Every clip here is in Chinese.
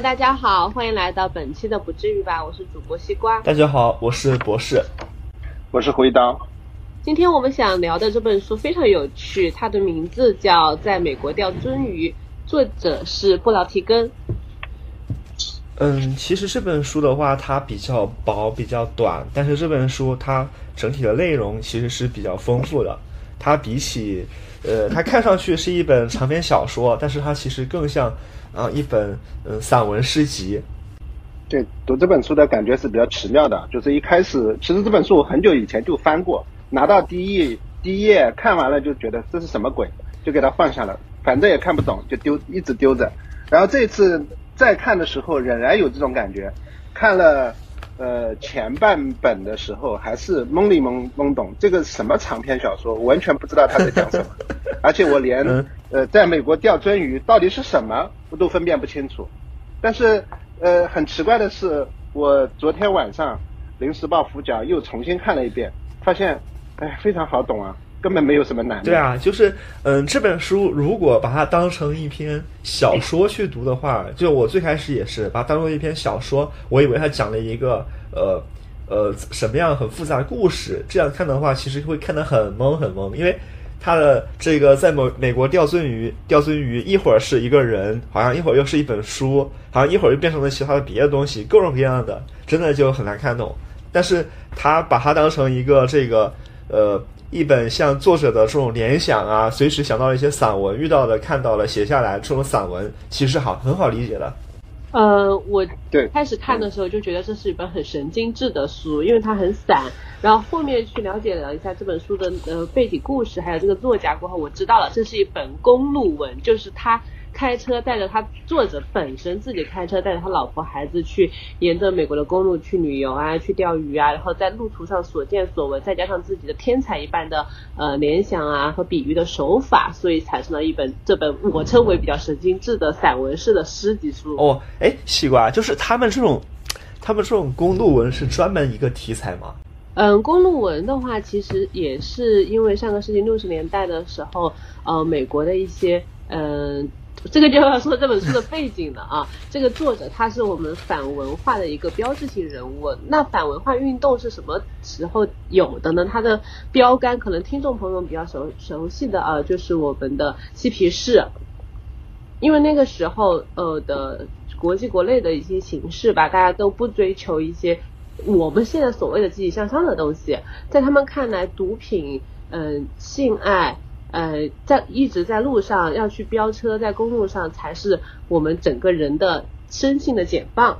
大家好，欢迎来到本期的不至于吧，我是主播西瓜。大家好，我是博士，我是胡一刀。今天我们想聊的这本书非常有趣，它的名字叫《在美国钓鳟鱼》，作者是布劳提根。嗯，其实这本书的话，它比较薄，比较短，但是这本书它整体的内容其实是比较丰富的。它比起，呃，它看上去是一本长篇小说，但是它其实更像啊一本嗯散文诗集。对，读这本书的感觉是比较奇妙的，就是一开始，其实这本书我很久以前就翻过，拿到第一页第一页看完了就觉得这是什么鬼，就给它放下了，反正也看不懂，就丢一直丢着。然后这次再看的时候，仍然有这种感觉，看了。呃，前半本的时候还是懵里懵懵懂，这个什么长篇小说，完全不知道他在讲什么，而且我连呃，在美国钓鳟鱼到底是什么，我都分辨不清楚。但是呃，很奇怪的是，我昨天晚上临时抱佛脚又重新看了一遍，发现哎，非常好懂啊。根本没有什么难。对啊，就是嗯，这本书如果把它当成一篇小说去读的话，就我最开始也是把它当做一篇小说，我以为它讲了一个呃呃什么样很复杂的故事。这样看的话，其实会看得很懵很懵，因为他的这个在美美国钓鳟鱼，钓鳟鱼一会儿是一个人，好像一会儿又是一本书，好像一会儿又变成了其他的别的东西，各种各样的，真的就很难看懂。但是他把它当成一个这个呃。一本像作者的这种联想啊，随时想到一些散文，遇到的、看到了，写下来这种散文，其实好很好理解的。呃，我对开始看的时候就觉得这是一本很神经质的书，因为它很散。然后后面去了解了一下这本书的呃背景故事，还有这个作家过后，我知道了这是一本公路文，就是他。开车带着他作者本身自己开车带着他老婆孩子去沿着美国的公路去旅游啊，去钓鱼啊，然后在路途上所见所闻，再加上自己的天才一般的呃联想啊和比喻的手法，所以产生了一本这本我称为比较神经质的散文式的诗集书。哦，哎，西瓜，就是他们这种，他们这种公路文是专门一个题材吗？嗯，公路文的话，其实也是因为上个世纪六十年代的时候，呃，美国的一些嗯。这个就要说这本书的背景了啊！这个作者他是我们反文化的一个标志性人物。那反文化运动是什么时候有的呢？它的标杆可能听众朋友们比较熟熟悉的啊，就是我们的嬉皮士。因为那个时候呃的国际国内的一些形势吧，大家都不追求一些我们现在所谓的积极向上的东西，在他们看来，毒品、嗯，性爱。呃，在一直在路上要去飙车，在公路上才是我们整个人的生性的解放。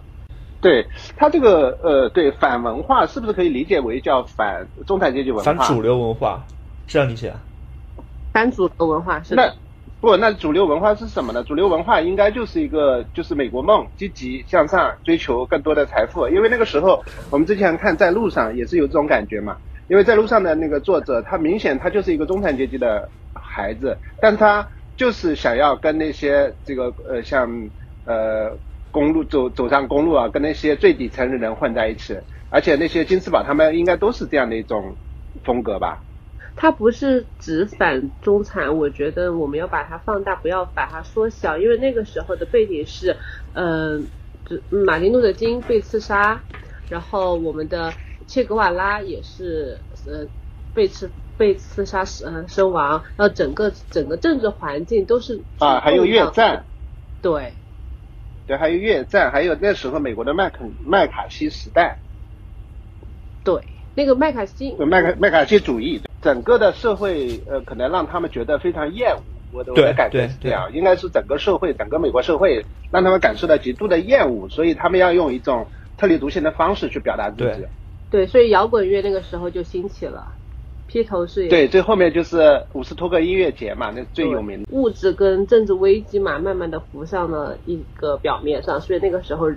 对他这个呃，对反文化是不是可以理解为叫反中产阶级文化？反主流文化，这样理解？反主流文化是？那不，那主流文化是什么呢？主流文化应该就是一个就是美国梦，积极向上，追求更多的财富。因为那个时候我们之前看在路上也是有这种感觉嘛。因为在路上的那个作者，他明显他就是一个中产阶级的。孩子，但他就是想要跟那些这个呃像呃公路走走上公路啊，跟那些最底层的人混在一起，而且那些金斯堡他们应该都是这样的一种风格吧？他不是只反中产，我觉得我们要把它放大，不要把它缩小，因为那个时候的背景是，嗯，马丁路德金被刺杀，然后我们的切格瓦拉也是呃被刺。被刺杀身身亡，然后整个整个政治环境都是啊，还有越战，对，对，还有越战，还有那时候美国的麦肯麦卡锡时代，对，那个麦卡锡麦卡麦卡锡主义，整个的社会呃，可能让他们觉得非常厌恶，我的我的感觉是这样，应该是整个社会整个美国社会让他们感受到极度的厌恶，所以他们要用一种特立独行的方式去表达自己，对，所以摇滚乐那个时候就兴起了。披头士对，最后面就是伍斯托克音乐节嘛，那最有名的物质跟政治危机嘛，慢慢的浮上了一个表面上，所以那个时候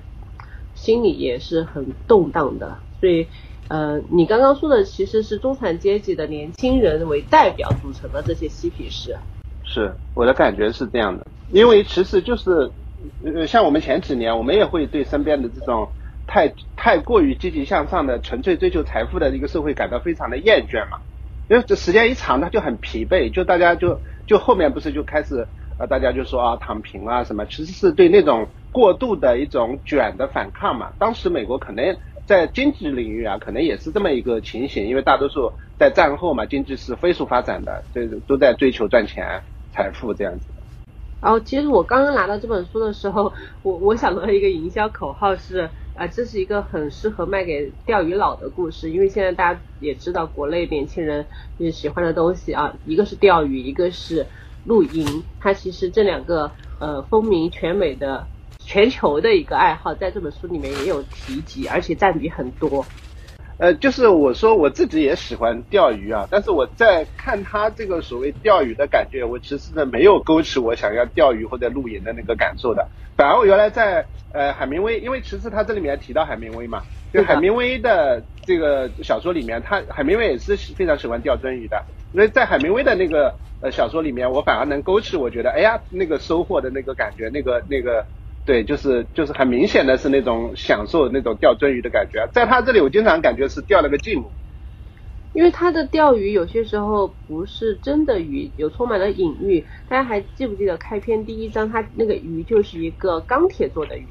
心里也是很动荡的。所以，呃，你刚刚说的其实是中产阶级的年轻人为代表组成的这些嬉皮士。是，我的感觉是这样的，因为其实就是，呃，像我们前几年，我们也会对身边的这种太太过于积极向上的、纯粹追求财富的一个社会感到非常的厌倦嘛。因为这时间一长，他就很疲惫，就大家就就后面不是就开始呃，大家就说啊躺平啊什么，其实是对那种过度的一种卷的反抗嘛。当时美国可能在经济领域啊，可能也是这么一个情形，因为大多数在战后嘛，经济是飞速发展的，这都在追求赚钱、财富这样子。然后，其实我刚刚拿到这本书的时候，我我想到一个营销口号是。啊，这是一个很适合卖给钓鱼佬的故事，因为现在大家也知道，国内年轻人就是喜欢的东西啊，一个是钓鱼，一个是露营。它其实这两个呃风靡全美的、全球的一个爱好，在这本书里面也有提及，而且占比很多。呃，就是我说我自己也喜欢钓鱼啊，但是我在看他这个所谓钓鱼的感觉，我其实呢没有勾起我想要钓鱼或者露营的那个感受的。反而我原来在呃海明威，因为其实他这里面提到海明威嘛，就海明威的这个小说里面，他海明威也是非常喜欢钓鳟鱼的。所以在海明威的那个呃小说里面，我反而能勾起我觉得，哎呀，那个收获的那个感觉，那个那个。对，就是就是很明显的是那种享受那种钓鳟鱼的感觉，在他这里我经常感觉是钓了个寂寞，因为他的钓鱼有些时候不是真的鱼，有充满了隐喻。大家还记不记得开篇第一章，他那个鱼就是一个钢铁做的鱼？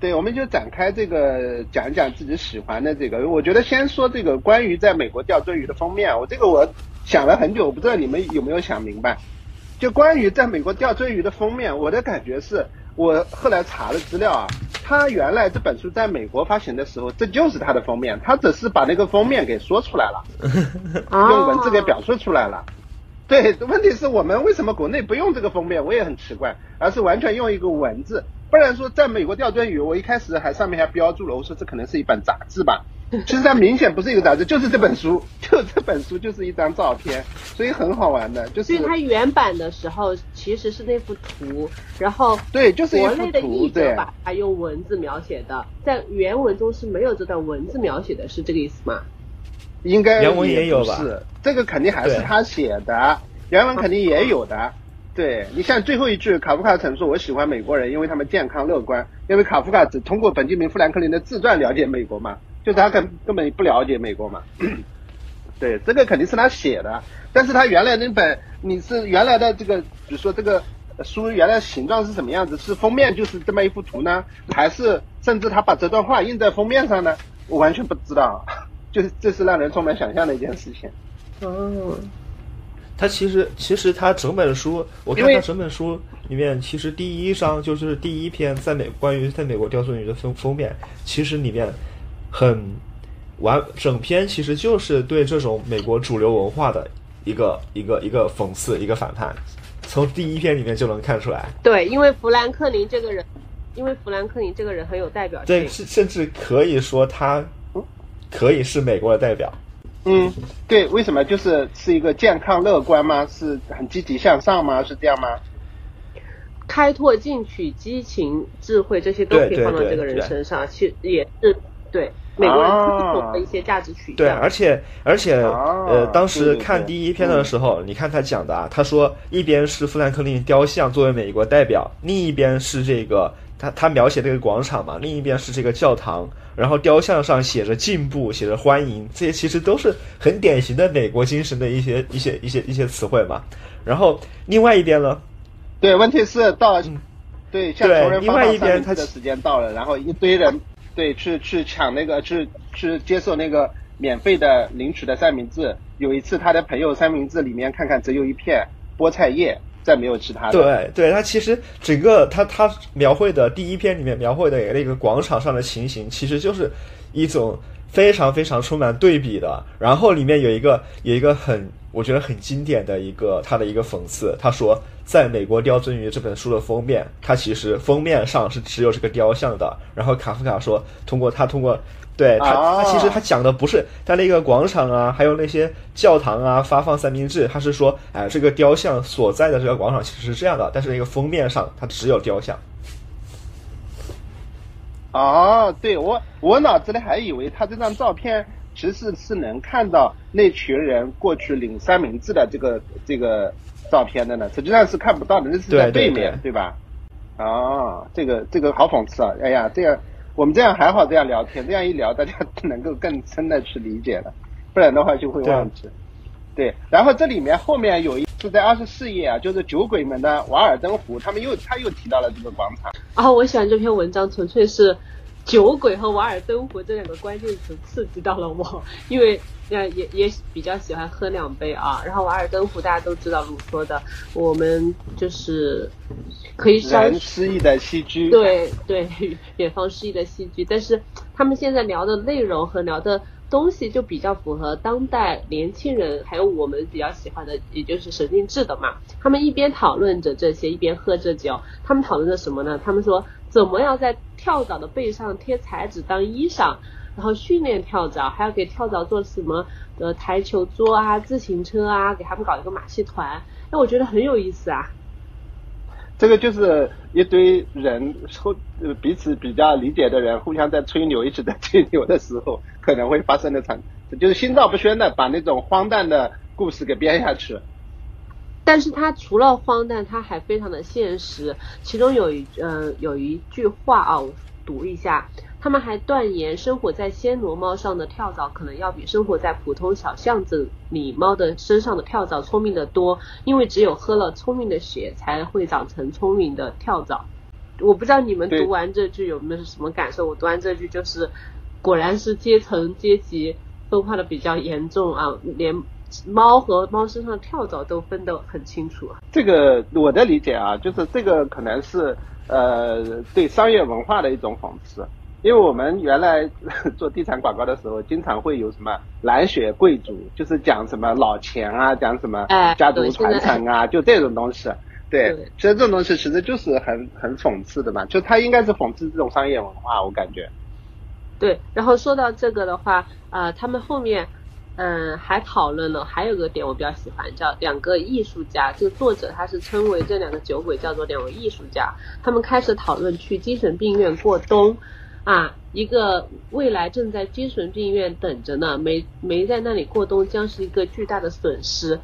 对，我们就展开这个讲一讲自己喜欢的这个。我觉得先说这个关于在美国钓鳟鱼的封面，我这个我想了很久，我不知道你们有没有想明白。就关于在美国钓鳟鱼的封面，我的感觉是。我后来查了资料啊，他原来这本书在美国发行的时候，这就是他的封面，他只是把那个封面给说出来了，用文字给表述出来了。对，问题是我们为什么国内不用这个封面？我也很奇怪，而是完全用一个文字。不然说在美国钓鳟鱼，我一开始还上面还标注了，我说这可能是一本杂志吧。其实它明显不是一个杂志，就是这本书，就这本书就是一张照片，所以很好玩的。就是，所以它原版的时候其实是那幅图，然后对，就是国内的译者把它用文字描写的，在原文中是没有这段文字描写的，是这个意思吗？应该原文也有吧？是，这个肯定还是他写的，原文肯定也有的。对你像最后一句，卡夫卡曾说：“我喜欢美国人，因为他们健康乐观。”因为卡夫卡只通过本杰明·富兰克林的自传了解美国嘛，就是他根根本不了解美国嘛。对，这个肯定是他写的，但是他原来那本你是原来的这个，比如说这个书原来形状是什么样子？是封面就是这么一幅图呢，还是甚至他把这段话印在封面上呢？我完全不知道，就是这是让人充满想象的一件事情。哦。它其实，其实它整本书，我看它整本书里面，其实第一章就是第一篇，在美关于在美国钓鳟鱼的封封面，其实里面很完整篇，其实就是对这种美国主流文化的一个一个一个讽刺，一个反叛，从第一篇里面就能看出来。对，因为富兰克林这个人，因为富兰克林这个人很有代表性，对，甚至可以说他可以是美国的代表。嗯，对，为什么就是是一个健康乐观吗？是很积极向上吗？是这样吗？开拓进取、激情、智慧，这些都可以放到这个人身上，其实也是对美国人传统的一些价值取向。对，而且而且呃，当时看第一篇的时候，你看他讲的啊，他说一边是富兰克林雕像作为美国代表，另一边是这个。他他描写这个广场嘛，另一边是这个教堂，然后雕像上写着进步，写着欢迎，这些其实都是很典型的美国精神的一些一些一些一些词汇嘛。然后另外一边呢，对，问题是到对向穷人另外一边他的时间到了，然后一堆人对去去抢那个去去接受那个免费的领取的三明治。有一次他的朋友三明治里面看看只有一片菠菜叶。再没有其他的。对，对他其实整个他他描绘的第一篇里面描绘的那个广场上的情形，其实就是一种非常非常充满对比的。然后里面有一个有一个很我觉得很经典的一个他的一个讽刺，他说在美国雕鳟鱼这本书的封面，它其实封面上是只有这个雕像的。然后卡夫卡说，通过他通过。对他，他其实他讲的不是在那个广场啊，还有那些教堂啊发放三明治，他是说，哎，这个雕像所在的这个广场其实是这样的，但是那个封面上它只有雕像。哦，对我我脑子里还以为他这张照片其实是能看到那群人过去领三明治的这个这个照片的呢，实际上是看不到的，那是在背面，对吧？哦，这个这个好讽刺啊！哎呀，这样。我们这样还好，这样聊天，这样一聊，大家 能够更深的去理解了，不然的话就会忘记。对，然后这里面后面有一是在二十四页啊，就是酒鬼们的瓦尔登湖，他们又他又提到了这个广场。啊，我喜欢这篇文章，纯粹是酒鬼和瓦尔登湖这两个关键词刺激到了我，因为呃也也比较喜欢喝两杯啊。然后瓦尔登湖大家都知道鲁说的，我们就是可以稍人诗意的戏剧。对对，远方诗意的戏剧，但是他们现在聊的内容和聊的东西就比较符合当代年轻人，还有我们比较喜欢的，也就是神经质的嘛。他们一边讨论着这些，一边喝着酒。他们讨论着什么呢？他们说怎么样在跳蚤的背上贴彩纸当衣裳，然后训练跳蚤，还要给跳蚤做什么呃台球桌啊、自行车啊，给他们搞一个马戏团。那我觉得很有意思啊。这个就是一堆人互呃彼此比较理解的人，互相在吹牛，一直在吹牛的时候可能会发生的场，就是心照不宣的把那种荒诞的故事给编下去。但是它除了荒诞，它还非常的现实。其中有一呃有一句话啊，我读一下。他们还断言，生活在暹罗猫上的跳蚤可能要比生活在普通小巷子里猫的身上的跳蚤聪明得多，因为只有喝了聪明的血，才会长成聪明的跳蚤。我不知道你们读完这句有没有什么感受？我读完这句就是，果然是阶层阶级分化的比较严重啊，连猫和猫身上的跳蚤都分得很清楚啊。这个我的理解啊，就是这个可能是呃对商业文化的一种讽刺，因为我们原来 做地产广告的时候，经常会有什么蓝血贵族，就是讲什么老钱啊，讲什么哎家族传承啊，就这种东西。对对，其实这种东西其实就是很很讽刺的嘛，就他应该是讽刺这种商业文化，我感觉。对，然后说到这个的话，呃，他们后面，嗯、还讨论了，还有个点我比较喜欢，叫两个艺术家。这个作者他是称为这两个酒鬼叫做两位艺术家。他们开始讨论去精神病院过冬，啊，一个未来正在精神病院等着呢，没没在那里过冬将是一个巨大的损失。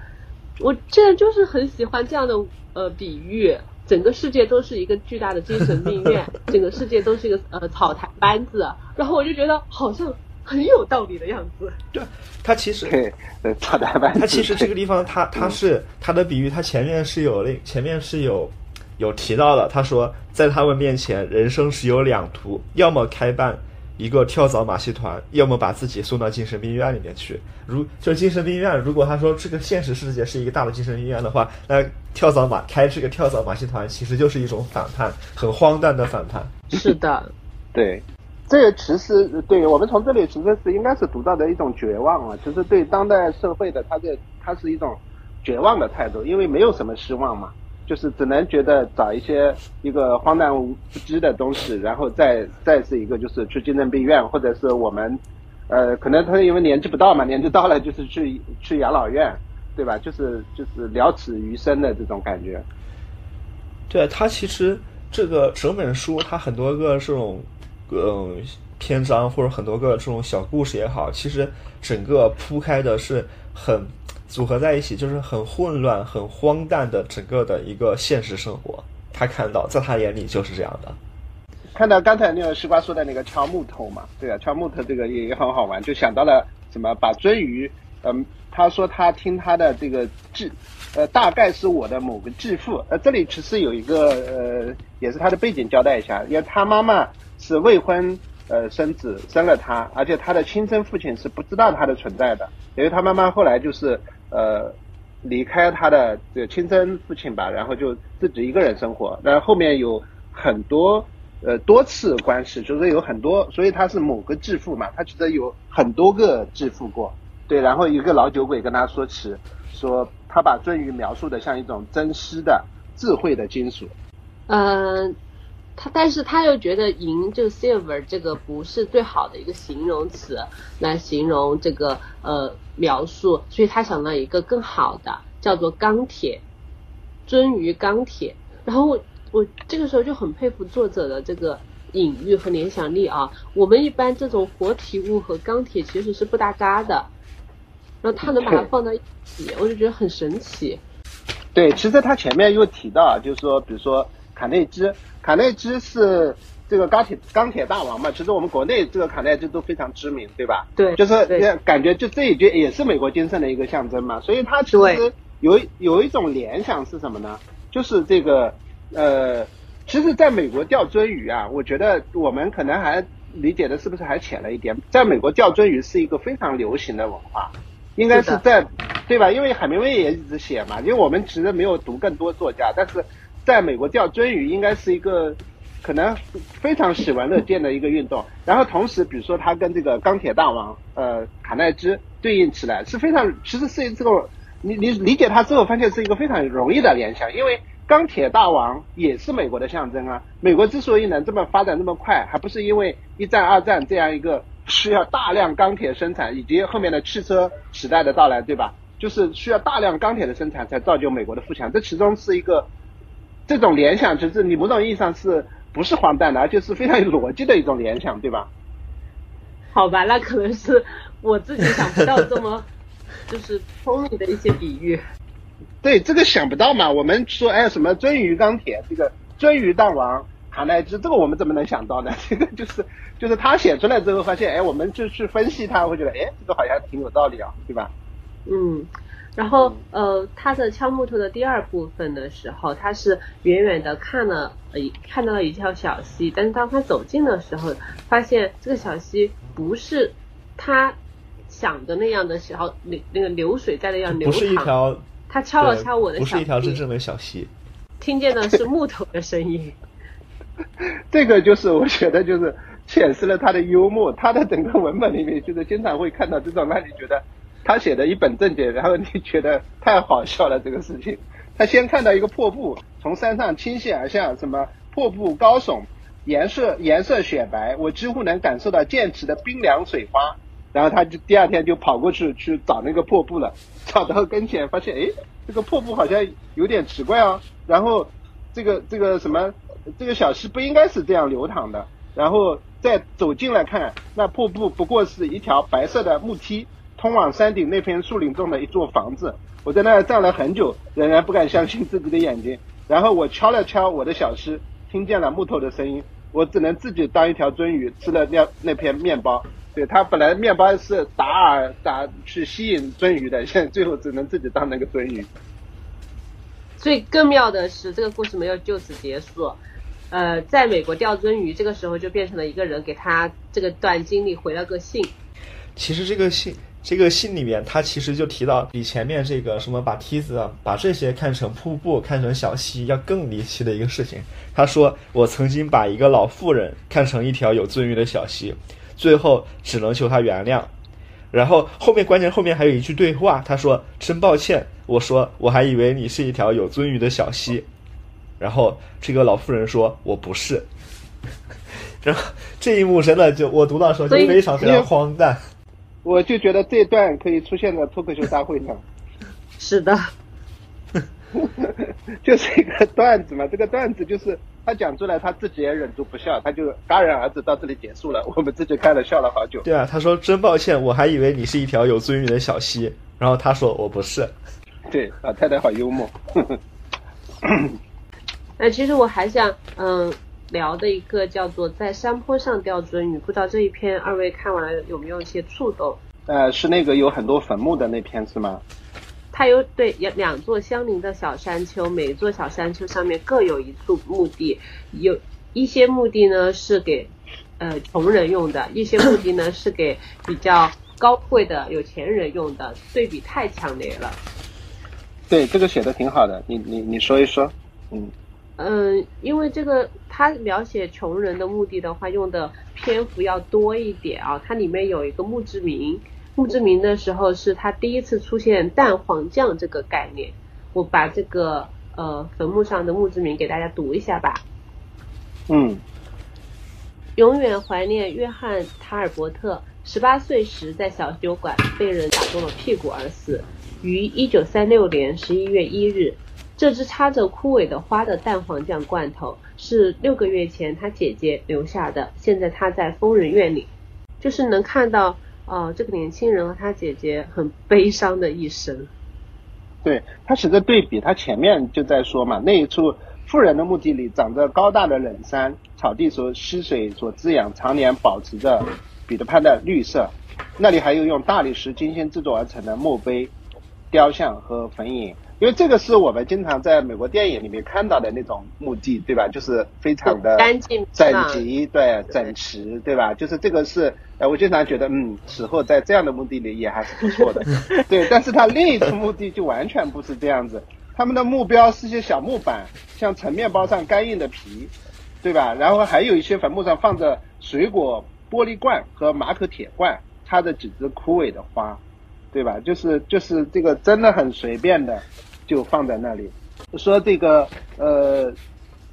我现在就是很喜欢这样的呃比喻，整个世界都是一个巨大的精神病院，整个世界都是一个呃草台班子，然后我就觉得好像很有道理的样子。对，他其实草台班子。他其实这个地方，他嗯他是他的比喻，他前面是有那前面是有有提到的。他说，在他们面前，人生是有两途，要么开办一个跳蚤马戏团，要么把自己送到精神病院里面去。如就精神病院，如果他说这个现实世界是一个大的精神病院的话，那跳蚤马开这个跳蚤马戏团，其实就是一种反叛，很荒诞的反叛。是的，对，这个其实对我们从这里其实是应该是读到的一种绝望啊，其实对当代社会的它这它是一种绝望的态度，因为没有什么希望嘛，就是只能觉得找一些一个荒诞无知的东西，然后再再是一个就是去精神病院，或者是我们呃可能他因为年纪不到嘛，年纪到了就是去去养老院，对吧？就是就是了此余生的这种感觉。对它其实这个整本书，它很多个这种嗯篇章或者很多个这种小故事也好，其实整个铺开的是很组合在一起，就是很混乱、很荒诞的整个的一个现实生活。他看到，在他眼里就是这样的。看到刚才那个西瓜说的那个敲木头嘛，对啊，敲木头这个也也很好玩，就想到了什么把鳟鱼，嗯，他说他听他的这个继，呃，大概是我的某个继父，呃，这里其实有一个呃，也是他的背景交代一下，因为他妈妈是未婚呃生子生了他，而且他的亲生父亲是不知道他的存在的，因为他妈妈后来就是呃离开他的这个亲生父亲吧，然后就自己一个人生活，但后后面有很多。呃，多次关系，就是有很多，所以他是某个继父嘛，他其实有很多个继父过，对，然后一个老酒鬼跟他说起，说他把鳟鱼描述的像一种珍稀的智慧的金属，嗯、他但是他又觉得银就 silver 这个不是最好的一个形容词来形容这个呃描述，所以他想到一个更好的叫做钢铁，尊于钢铁。然后我我这个时候就很佩服作者的这个隐喻和联想力啊。我们一般这种活体物和钢铁其实是不搭嘎的，然后他能把它放在一起，我就觉得很神奇。对，其实他前面又提到啊，就是说，比如说卡内基，卡内基是这个钢铁钢铁大王嘛，其实我们国内这个卡内基都非常知名，对吧？对就是对感觉就这一句也是美国精神的一个象征嘛，所以他其实有有一种联想是什么呢？就是这个呃，其实在美国钓鳟鱼啊，我觉得我们可能还理解的是不是还浅了一点？在美国钓鳟鱼是一个非常流行的文化，应该是在对吧？因为海明威也一直写嘛，因为我们其实没有读更多作家，但是在美国钓鳟鱼应该是一个。可能非常喜闻乐见的一个运动，然后同时，比如说他跟这个钢铁大王呃卡耐基对应起来是非常，其实是这个你你理解他之后，发现是一个非常容易的联想，因为钢铁大王也是美国的象征啊。美国之所以能这么发展这么快，还不是因为一战、二战这样一个需要大量钢铁生产，以及后面的汽车时代的到来，对吧？就是需要大量钢铁的生产，才造就美国的富强。这其中是一个这种联想，其实你某种意义上是。不是荒诞的，而且是非常有逻辑的一种联想，对吧？好吧，那可能是我自己想不到这么就是聪明的一些比喻。对，这个想不到嘛？我们说，哎，什么鳟鱼钢铁，这个鳟鱼大王卡耐基，这个我们怎么能想到呢？这个就是就是他写出来之后，发现，哎，我们就去分析他，会觉得，哎，这个好像挺有道理啊，对吧？嗯。然后，呃，他的敲木头的第二部分的时候，他是远远的看了，呃，看到了一条小溪，但是当他走近的时候，发现这个小溪不是他想的那样的时候，那那个流水在那样流淌。不是一条。他敲了敲我的小。不是一条真正的小溪。听见的是木头的声音。这个就是我觉得就是 显示了他的幽默，他的整个文本里面就是经常会看到这种让你觉得。他写的一本正经，然后你觉得太好笑了这个事情。他先看到一个瀑布从山上倾泻而下，什么瀑布高耸，颜色颜色雪白，我几乎能感受到溅起的冰凉水花。然后他就第二天就跑过去去找那个瀑布了，找到跟前发现，哎，这个瀑布好像有点奇怪哦。然后这个这个什么这个小溪不应该是这样流淌的。然后再走近来看，那瀑布不过是一条白色的木梯。通往山顶那片树林中的一座房子，我在那儿站了很久，仍然不敢相信自己的眼睛。然后我敲了敲我的小溪，听见了木头的声音。我只能自己当一条鳟鱼吃了那那片面包。对他本来面包是打饵打去吸引鳟鱼的，现在最后只能自己当那个鳟鱼。最更妙的是，这个故事没有就此结束。呃，在美国钓鳟鱼，这个时候就变成了一个人给他这个段经历回了个信。其实这个信。这个信里面，他其实就提到比前面这个什么把梯子啊、把这些看成瀑布、看成小溪要更离奇的一个事情。他说：“我曾经把一个老妇人看成一条有鳟鱼的小溪，最后只能求她原谅。”然后后面关键后面还有一句对话，他说：“真抱歉，我说我还以为你是一条有鳟鱼的小溪。”然后这个老妇人说：“我不是。”然后这一幕真的就我读到的时候就非常非常荒诞。我就觉得这段可以出现在脱口秀大会上。是的，就是一个段子嘛。这个段子就是他讲出来，他自己也忍住不笑，他就戛然而止，到这里结束了。我们自己看了笑了好久。对啊，他说真抱歉，我还以为你是一条有尊严的小溪。然后他说我不是。对，老太太好幽默。哎，其实我还想嗯。聊的一个叫做在山坡上钓鳟鱼，不知道这一篇二位看完了有没有一些触动？呃，是那个有很多坟墓的那篇是吗？它有对两两座相邻的小山丘，每一座小山丘上面各有一处墓地，有一些墓地呢是给呃穷人用的，一些墓地呢是给比较高贵的有钱人用的，对比太强烈了。对，这个写的挺好的，你你你说一说，嗯。嗯，因为这个他描写穷人的目的的话，用的篇幅要多一点啊。它里面有一个墓志铭，墓志铭的时候是他第一次出现蛋黄酱这个概念。我把这个呃坟墓上的墓志铭给大家读一下吧。嗯，永远怀念约翰·塔尔伯特，十八岁时在小酒馆被人打中了屁股而死，于一九三六年十一月一日。这只插着枯萎的花的蛋黄酱罐头是六个月前他姐姐留下的，现在他在疯人院里，就是能看到，呃，这个年轻人和他姐姐很悲伤的一生。对他写的对比，他前面就在说嘛，那一处富人的墓地里长着高大的冷杉，草地所溪水所滋养，常年保持着彼得潘的绿色，那里还有用大理石精心制作而成的墓碑、雕像和坟茔。因为这个是我们经常在美国电影里面看到的那种墓地，对吧？就是非常的干净整齐，对，整齐，对吧？就是这个是，呃，我经常觉得，嗯，死后在这样的墓地里也还是不错的，对。但是它另一处墓地就完全不是这样子，他们的目标是些小木板，像盛面包上干硬的皮，对吧？然后还有一些坟墓上放着水果玻璃罐和马可铁罐，插着几枝枯萎的花，对吧？就是就是这个真的很随便的。就放在那里，说这个呃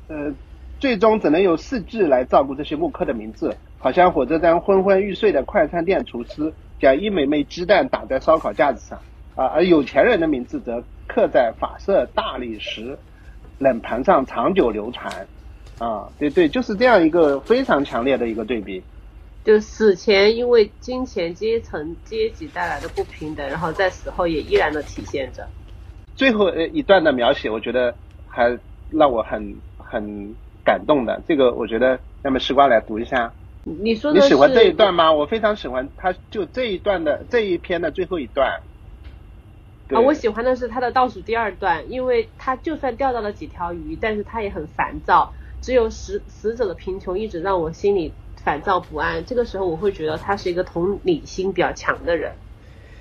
呃，最终只能由四字来照顾这些木刻的名字，好像火车站昏昏欲睡的快餐店厨师将一枚枚鸡蛋打在烧烤架子上。啊，而有钱人的名字则刻在法式大理石冷盘上长久流传。啊，对对，就是这样一个非常强烈的一个对比，就死前因为金钱阶层阶级带来的不平等，然后在死后也依然的体现着。最后呃一段的描写，我觉得还让我很很感动的。这个我觉得，那么时光来读一下。你说你喜欢这一段吗？我非常喜欢，他就这一段的这一篇的最后一段。啊，我喜欢的是他的倒数第二段，因为他就算钓到了几条鱼，但是他也很烦躁。只有死死者的贫穷一直让我心里烦躁不安。这个时候我会觉得他是一个同理心比较强的人。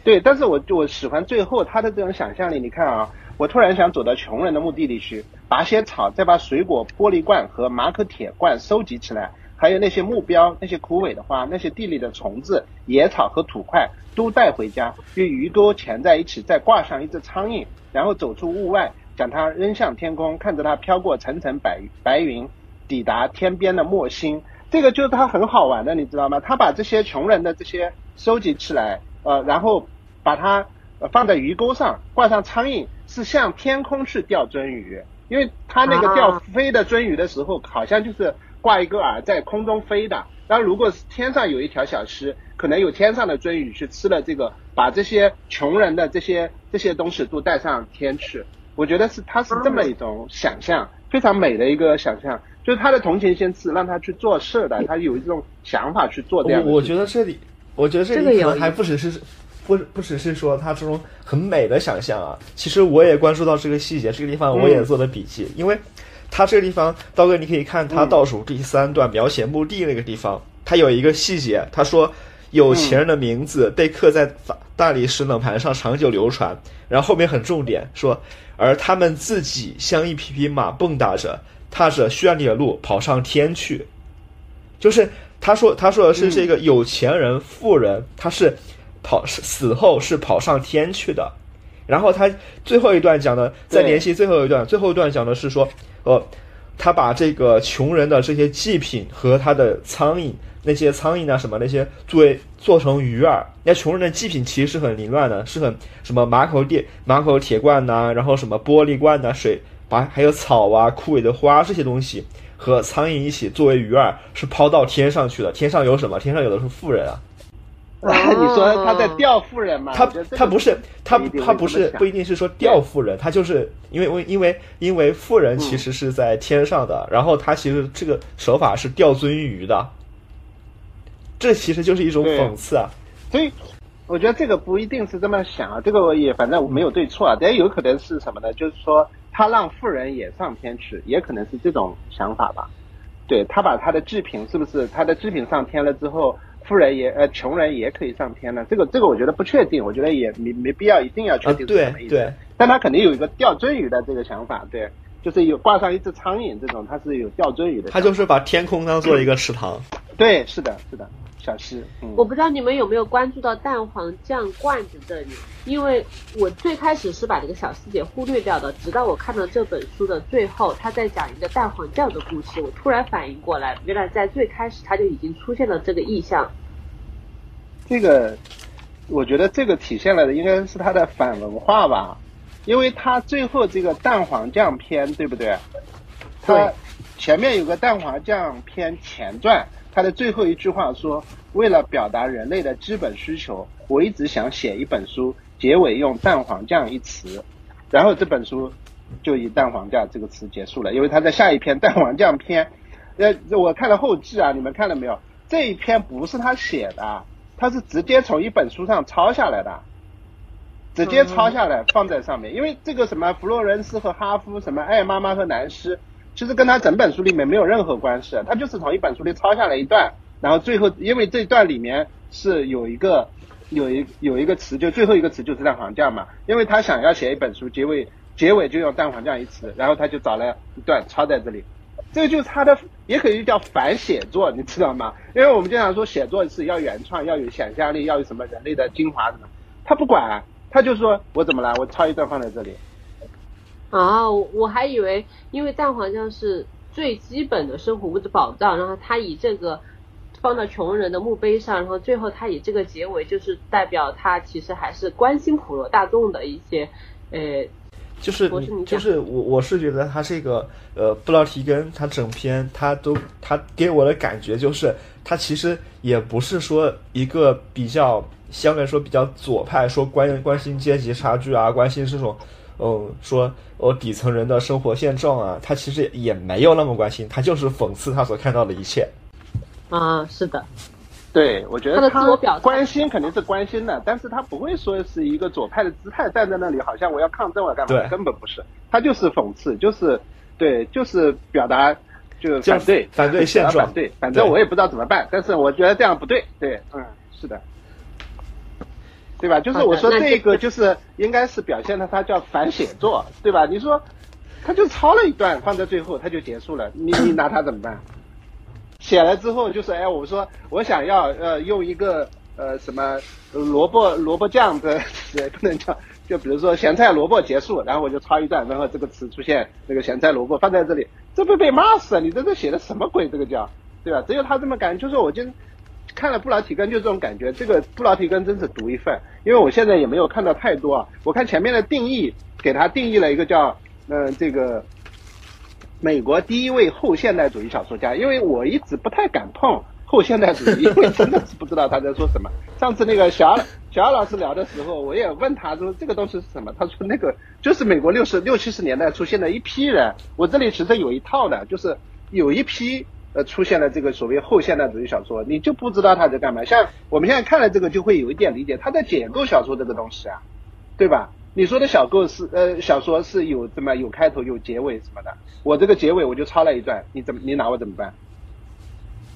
对，但是我我喜欢最后他的这种想象力。你看啊，我突然想走到穷人的墓地里去，拔些草，再把水果玻璃罐和马可铁罐收集起来，还有那些目标、那些枯萎的花、那些地里的虫子、野草和土块，都带回家，用鱼钩缠在一起，再挂上一只苍蝇，然后走出屋外，将它扔向天空，看着它飘过层层白白云，抵达天边的墨星。这个就是他很好玩的，你知道吗？他把这些穷人的这些收集起来。呃，然后把它放在鱼钩上，挂上苍蝇，是向天空去钓鳟鱼。因为它那个钓飞的鳟鱼的时候，好像就是挂一个饵在空中飞的。然后如果是天上有一条小溪，可能有天上的鳟鱼去吃了这个，把这些穷人的这些这些东西都带上天去。我觉得是他是这么一种想象，非常美的一个想象，就是他的同情心是让他去做事的，他有一种想法去做这样。我觉得这里。我觉得这里可能还不只是，不不只是说他这种很美的想象啊。其实我也关注到这个细节，这个地方我也做了笔记，因为他这个地方，刀哥你可以看他倒数第三段描写墓地那个地方，他有一个细节，他说有钱人的名字被刻在大理石冷盘上，长久流传。然后后面很重点说，而他们自己像一匹匹马蹦跶着，踏着绚丽的路跑上天去，就是。他说：“他说的是这个有钱人、富人，他是跑死后是跑上天去的。然后他最后一段讲的，再联系最后一段，最后一段讲的是说，呃，他把这个穷人的这些祭品和他的苍蝇，那些苍蝇啊什么那些作为做成鱼饵。那穷人的祭品其实是很凌乱的，是很什么马口铁马口铁罐呐，然后什么玻璃罐呐，水把还有草啊、枯萎的花这些东西。”和苍蝇一起作为鱼饵是抛到天上去的。天上有什么？天上有的是富人啊！你说他在钓富人吗？他他不是他他不是不一定是说钓富人，他就是因为因为因为富人其实是在天上的，然后他其实这个手法是钓鳟鱼的，这其实就是一种讽刺啊！所以我觉得这个不一定是这么想啊，这个我也反正我没有对错啊，但有可能是什么呢？就是说。他让富人也上天去，也可能是这种想法吧。对他把他的制品是不是他的制品上天了之后，富人也呃穷人也可以上天了？这个这个我觉得不确定，我觉得也没没必要一定要确定是什么意思。对对，但他肯定有一个钓鳟鱼的这个想法，对，就是有挂上一只苍蝇这种，他是有钓鳟鱼的。他就是把天空当做一个池塘。对，是的，是的。小溪，我不知道你们有没有关注到蛋黄酱罐子这里，因为我最开始是把这个小细节忽略掉的，直到我看到这本书的最后，他在讲一个蛋黄酱的故事，我突然反应过来，原来在最开始他就已经出现了这个意象。这个，我觉得这个体现了的应该是他的反文化吧，因为他最后这个蛋黄酱篇，对不对？他前面有个蛋黄酱篇前传。他的最后一句话说：“为了表达人类的基本需求，我一直想写一本书，结尾用蛋黄酱一词，然后这本书就以蛋黄酱这个词结束了。因为他在下一篇蛋黄酱篇，呃，我看了后记啊，你们看了没有？这一篇不是他写的，他是直接从一本书上抄下来的。直接抄下来放在上面，因为这个什么弗洛伦斯和哈夫，什么爱妈妈和南施，其实跟他整本书里面没有任何关系，他就是从一本书里抄下来一段，然后最后因为这段里面是有一个有一有一个词，就最后一个词就是蛋黄酱嘛，因为他想要写一本书结尾结尾就用蛋黄酱一词，然后他就找了一段抄在这里，这个就是他的也可以叫反写作，你知道吗？因为我们经常说写作是要原创，要有想象力，要有什么人类的精华什么，他不管。他就说我怎么了？我抄一段放在这里。啊，我还以为因为蛋黄酱是最基本的生活物质保障，然后他以这个放到穷人的墓碑上，然后最后他以这个结尾，就是代表他其实还是关心普罗大众的一些呃。就是你就是我我是觉得他这个呃布劳提根他整篇他都他给我的感觉就是他其实也不是说一个比较。相对来说比较左派，说关关心阶级差距啊，关心这种，嗯，说我底层人的生活现状啊，他其实也没有那么关心，他就是讽刺他所看到的一切。啊，是的，对，我觉得他的自我表关心肯定是关心的，但是他不会说是一个左派的姿态站在那里，好像我要抗争我要干嘛？根本不是，他就是讽刺，就是对，就是表达就反对反对现状，反对，反正我也不知道怎么办，但是我觉得这样不对，对，嗯，是的。对吧？就是我说这个就是应该是表现的，它叫反写作，对吧？你说他就抄了一段放在最后，他就结束了，你你拿他怎么办？写了之后就是哎，我说我想要呃用一个呃什么萝卜萝卜酱的词 不能叫，就比如说咸菜萝卜结束，然后我就抄一段，然后这个词出现那个咸菜萝卜放在这里，这不被骂死了？你这是写的什么鬼？这个叫对吧？只有他这么干，就是我就。看了布劳提根就这种感觉，这个布劳提根真是独一份，因为我现在也没有看到太多啊。我看前面的定义，给他定义了一个叫，嗯，这个美国第一位后现代主义小说家。因为我一直不太敢碰后现代主义，因为真的是不知道他在说什么。上次那个小 小老师聊的时候，我也问他说这个东西是什么，他说那个就是美国六十六七十年代出现的一批人。我这里其实有一套的，就是有一批。呃，出现了这个所谓后现代主义小说，你就不知道他在干嘛。像我们现在看了这个，就会有一点理解，他在解构小说这个东西啊，对吧？你说的小构是呃小说是有什么有开头有结尾什么的，我这个结尾我就抄了一段，你怎么你拿我怎么办？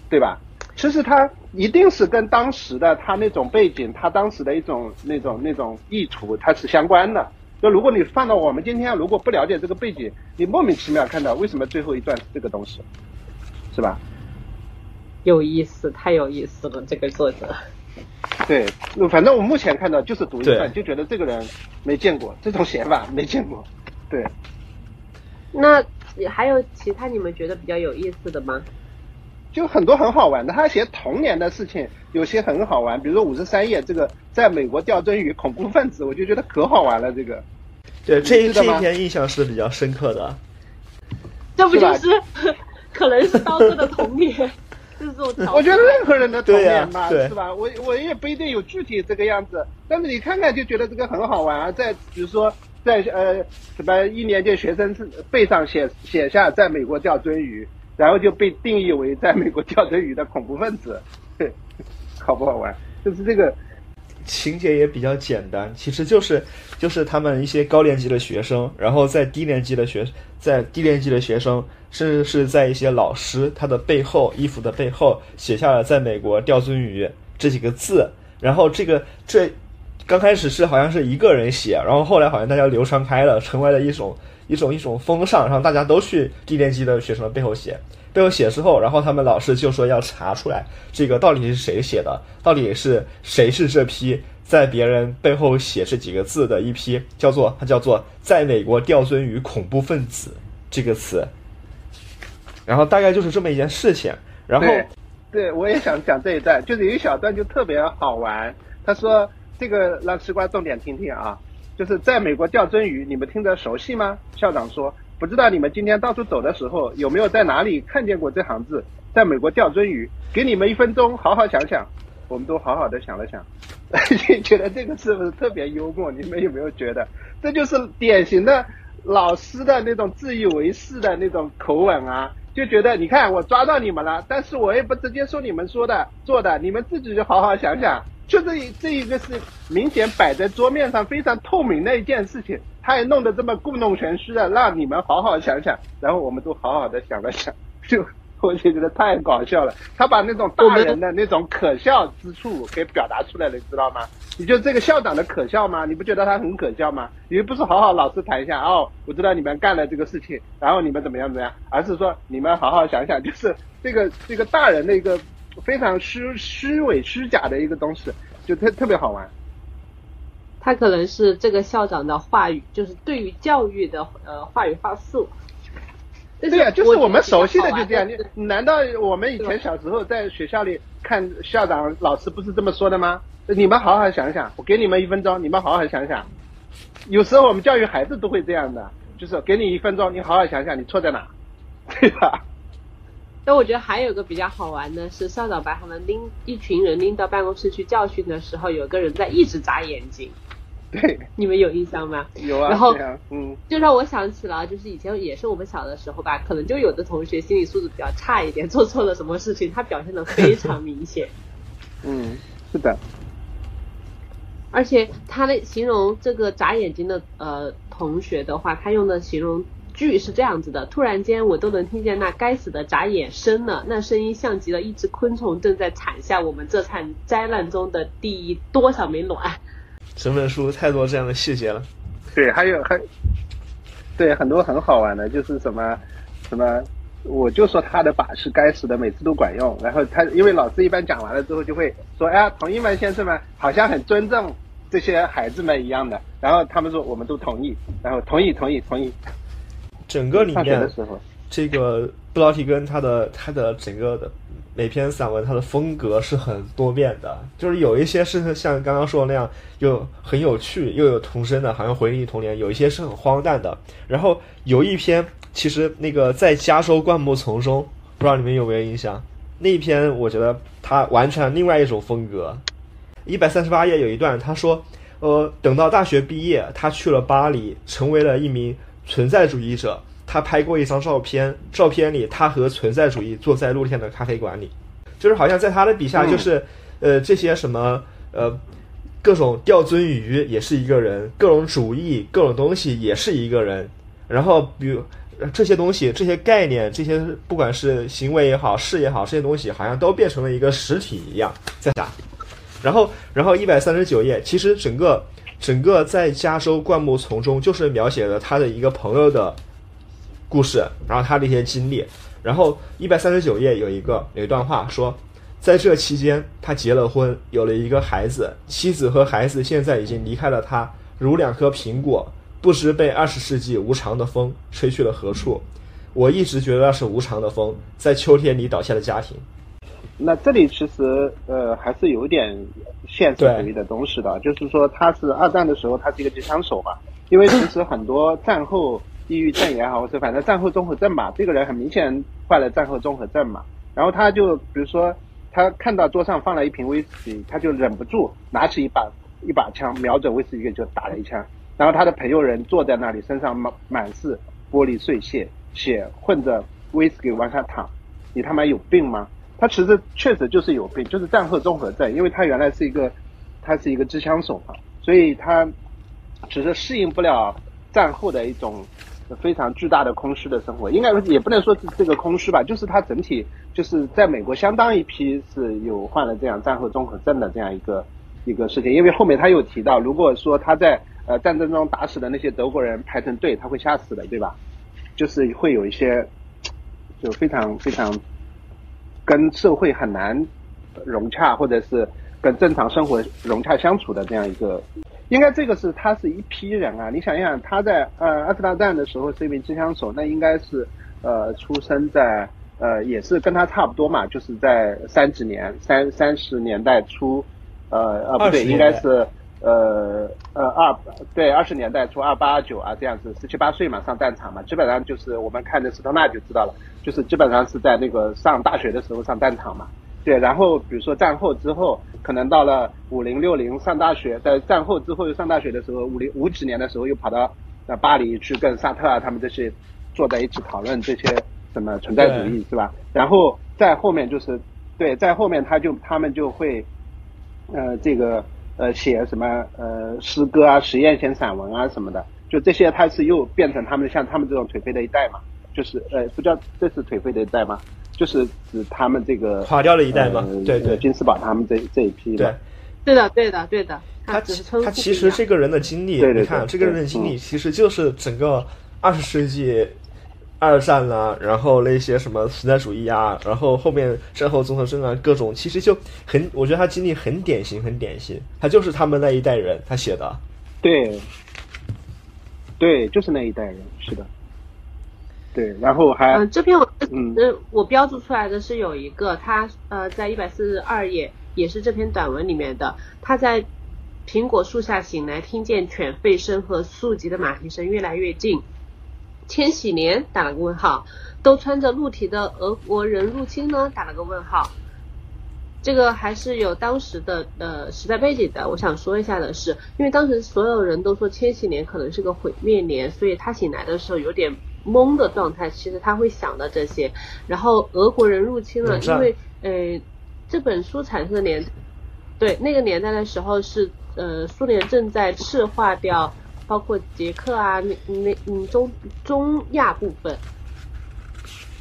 对吧？其实他一定是跟当时的他那种背景，他当时的一种那种那种意图，它是相关的。就如果你放到我们今天，如果不了解这个背景，你莫名其妙看到为什么最后一段是这个东西？是吧？有意思，太有意思了，这个作者。对，反正我目前看到就是读一段，就觉得这个人没见过这种写法，没见过。对。那还有其他你们觉得比较有意思的吗？就很多很好玩的，他写童年的事情，有些很好玩，比如说五十三页这个在美国吊针于恐怖分子，我就觉得可好玩了。这个。对，这这一篇印象是比较深刻的。这不就是？可能是刀哥的童年，就是 我觉得任何人的童年嘛，是吧？我我也不一定有具体这个样子，但是你看看就觉得这个很好玩啊。在比如说在呃什么一年级学生背上写写下在美国钓鳟鱼，然后就被定义为在美国钓鳟鱼的恐怖分子，对，好不好玩？就是这个。情节也比较简单，其实就是就是他们一些高年级的学生，然后在低年级的学，在低年级的学生，甚至是在一些老师他的背后衣服的背后写下了“在美国钓鳟鱼”这几个字，然后这个这刚开始是好像是一个人写，然后后来好像大家流传开了，成为了一种一种一种风尚，然后大家都去低年级的学生的背后写。背后写之后，然后他们老师就说要查出来这个到底是谁写的，到底是谁是这批在别人背后写这几个字的一批，叫做它叫做在美国钓鳟鱼恐怖分子这个词。然后大概就是这么一件事情。然后，对我也想讲这一段，就是有一小段就特别好玩。他说这个让西瓜重点听听啊，就是在美国钓鳟鱼，你们听得熟悉吗？校长说。不知道你们今天到处走的时候有没有在哪里看见过这行字？在美国钓鳟鱼，给你们一分钟，好好想想。我们都好好的想了想，觉得这个是不是特别幽默？你们有没有觉得？这就是典型的老师的那种自以为是的那种口吻啊！就觉得你看我抓到你们了，但是我也不直接说你们说的做的，你们自己就好好想想，就这一这一个是明显摆在桌面上非常透明的一件事情，他也弄得这么故弄玄虚的，让你们好好想想，然后我们都好好的想了想，就我就觉得太搞笑了。他把那种大人的那种可笑之处给表达出来了，你知道吗？你就这个校长的可笑吗？你不觉得他很可笑吗？你不是好好老实谈一下哦，我知道你们干了这个事情，然后你们怎么样怎么样，而是说你们好好想想，就是这个这个大人的一个非常虚虚伪虚假的一个东西，就特特别好玩。他可能是这个校长的话语，就是对于教育的呃话语话术。对呀，就是我们熟悉的就这样。你难道我们以前小时候在学校里看校长老师不是这么说的吗？你们好好想想，我给你们一分钟，你们好好想想。有时候我们教育孩子都会这样的，就是给你一分钟，你好好想想，你错在哪，对吧？那我觉得还有个比较好玩的是，校长把他们拎一群人拎到办公室去教训的时候，有个人在一直眨眼睛。对，你们有印象吗？有啊。然后，嗯，就让我想起了，就是以前也是我们小的时候吧，可能就有的同学心理素质比较差一点，做错了什么事情，他表现的非常明显。嗯，是的。而且他的形容这个眨眼睛的呃同学的话，他用的形容句是这样子的：突然间，我都能听见那该死的眨眼声了，那声音像极了一只昆虫正在产下我们这场灾难中的第多少枚卵。整本书太多这样的细节了，对，还有还，对，很多很好玩的，就是什么什么，我就说他的把是该死的，每次都管用。然后他因为老师一般讲完了之后就会说，哎呀，同意吗先生们好像很尊重这些孩子们一样的。然后他们说我们都同意，然后同意同意同意。整个里面的时候，这个布劳提根他的他的整个的。每篇散文它的风格是很多变的，就是有一些是像刚刚说的那样，又很有趣又有童声的，好像回忆童年；有一些是很荒诞的。然后有一篇，其实那个在加州灌木丛中，不知道你们有没有印象？那一篇我觉得它完全另外一种风格。一百三十八页有一段，他说：“呃，等到大学毕业，他去了巴黎，成为了一名存在主义者。”他拍过一张照片，照片里他和存在主义坐在露天的咖啡馆里，就是好像在他的笔下，就是呃这些什么呃各种钓鳟鱼也是一个人，各种主义各种东西也是一个人，然后比如这些东西这些概念这些不管是行为也好事也好这些东西好像都变成了一个实体一样在打，然后然后一百三十九页其实整个整个在加州灌木丛中就是描写了他的一个朋友的。故事，然后他的一些经历，然后一百三十九页有一个有一段话说，在这期间他结了婚，有了一个孩子，妻子和孩子现在已经离开了他，如两颗苹果，不知被二十世纪无常的风吹去了何处。我一直觉得那是无常的风，在秋天里倒下的家庭。那这里其实呃还是有点现实主义的东西的，就是说他是二战的时候他是一个机枪手嘛，因为其实很多战后。抑郁症也好，或者反正战后综合症嘛，这个人很明显患了战后综合症嘛。然后他就比如说，他看到桌上放了一瓶威士忌，他就忍不住拿起一把一把枪，瞄准威士忌就打了一枪。然后他的朋友人坐在那里，身上满满是玻璃碎屑，血混着威士忌往下淌。你他妈有病吗？他其实确实就是有病，就是战后综合症，因为他原来是一个他是一个机枪手嘛，所以他只是适应不了战后的一种。非常巨大的空虚的生活，应该也不能说是这个空虚吧，就是他整体就是在美国相当一批是有患了这样战后综合症的这样一个一个事情，因为后面他又提到，如果说他在呃战争中打死的那些德国人排成队，他会吓死的，对吧？就是会有一些就非常非常跟社会很难融洽，或者是跟正常生活融洽相处的这样一个。应该这个是他是一批人啊，你想一想，他在呃二次大战的时候是一名机枪手，那应该是呃出生在呃也是跟他差不多嘛，就是在三几年三三十年代初，呃呃不对，应该是呃呃二对二十年代初二八二九啊这样子十七八岁嘛上战场嘛，基本上就是我们看的斯特纳就知道了，就是基本上是在那个上大学的时候上战场嘛。对，然后比如说战后之后，可能到了五零六零上大学，在战后之后又上大学的时候，五零五几年的时候又跑到呃巴黎去跟沙特啊他们这些坐在一起讨论这些什么存在主义是吧？然后在后面就是对，在后面他就他们就会呃这个呃写什么呃诗歌啊、实验性散文啊什么的，就这些他是又变成他们像他们这种颓废的一代嘛，就是呃不叫这是颓废的一代吗？就是指他们这个垮掉了一代嘛呃对对金斯堡他们这这一批对嘛。对的，对的，对的。他只是他其实这个人的经历，对对对你看这个人的经历，嗯其实就是整个二十世纪二战啦、然后那些什么存在主义啊，然后后面战后综合症啊，各种其实就很，我觉得他经历很典型，很典型，他就是他们那一代人他写的。对，对，就是那一代人，是的。对，然后还嗯，这篇我嗯呃我标注出来的是有一个，他呃在一百四十二页，也是这篇短文里面的，他在苹果树下醒来，听见犬吠声和速疾的马蹄声越来越近。千禧年打了个问号，都穿着鹿蹄的俄国人入侵呢？打了个问号。这个还是有当时的呃时代背景的。我想说一下的是，因为当时所有人都说千禧年可能是个毁灭年，所以他醒来的时候有点懵的状态。其实他会想到这些。然后俄国人入侵了，因为呃这本书产生的年，对那个年代的时候是呃苏联正在赤化掉包括捷克啊那那嗯中中亚部分，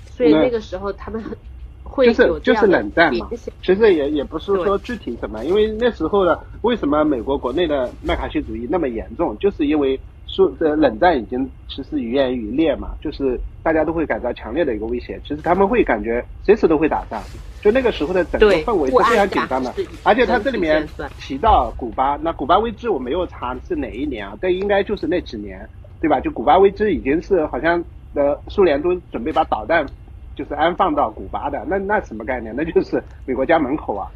所以那那个时候他们很会就是就是冷战嘛。其实也也不是说具体什么，因为那时候的，为什么美国国内的麦卡锡主义那么严重，就是因为说这冷战已经其实愈演愈烈嘛，就是大家都会感到强烈的一个威胁，其实他们会感觉随时都会打仗，就那个时候的整个氛围是非常紧张的而且他这里面提到古巴，那古巴危机我没有查是哪一年啊，但应该就是那几年，对吧？就古巴危机已经是好像呃苏联都准备把导弹就是安放到古巴的，那那什么概念？那就是美国家门口啊。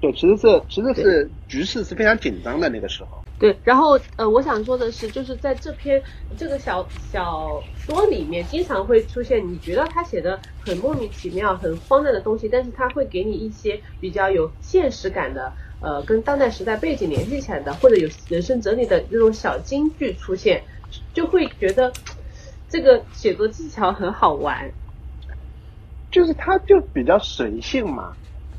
对，其实是其实是局势是非常紧张的那个时候。对，然后呃，我想说的是，就是在这篇这个小小说里面，经常会出现你觉得他写的很莫名其妙、很荒诞的东西，但是他会给你一些比较有现实感的，呃，跟当代时代背景联系起来的，或者有人生哲理的那种小金句出现，就会觉得这个写作技巧很好玩。就是他就比较随性嘛，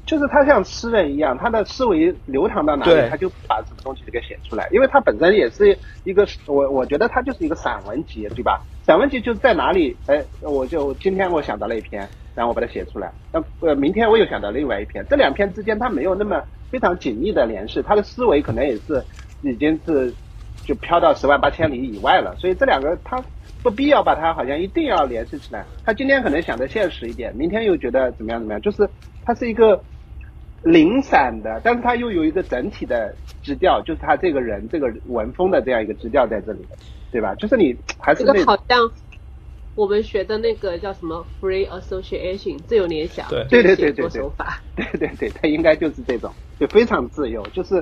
就是他像诗人一样，他的思维流淌到哪里，他就把什么东西给写出来。因为他本身也是一个，我我觉得他就是一个散文集，对吧？散文集就在哪里，哎，我就今天我想到了一篇，然后我把它写出来，那呃明天我又想到另外一篇，这两篇之间他没有那么非常紧密的联系，他的思维可能也是已经是就飘到十万八千里以外了，所以这两个他不必要把它好像一定要联系起来。他今天可能想的现实一点，明天又觉得怎么样怎么样，就是它是一个零散的，但是它又有一个整体的基调，就是他这个人这个文风的这样一个基调在这里，对吧？就是你还是这那个好像我们学的那个叫什么 free association 自由联想，对对对对对手法。对对对，他应该就是这种，就非常自由，就是，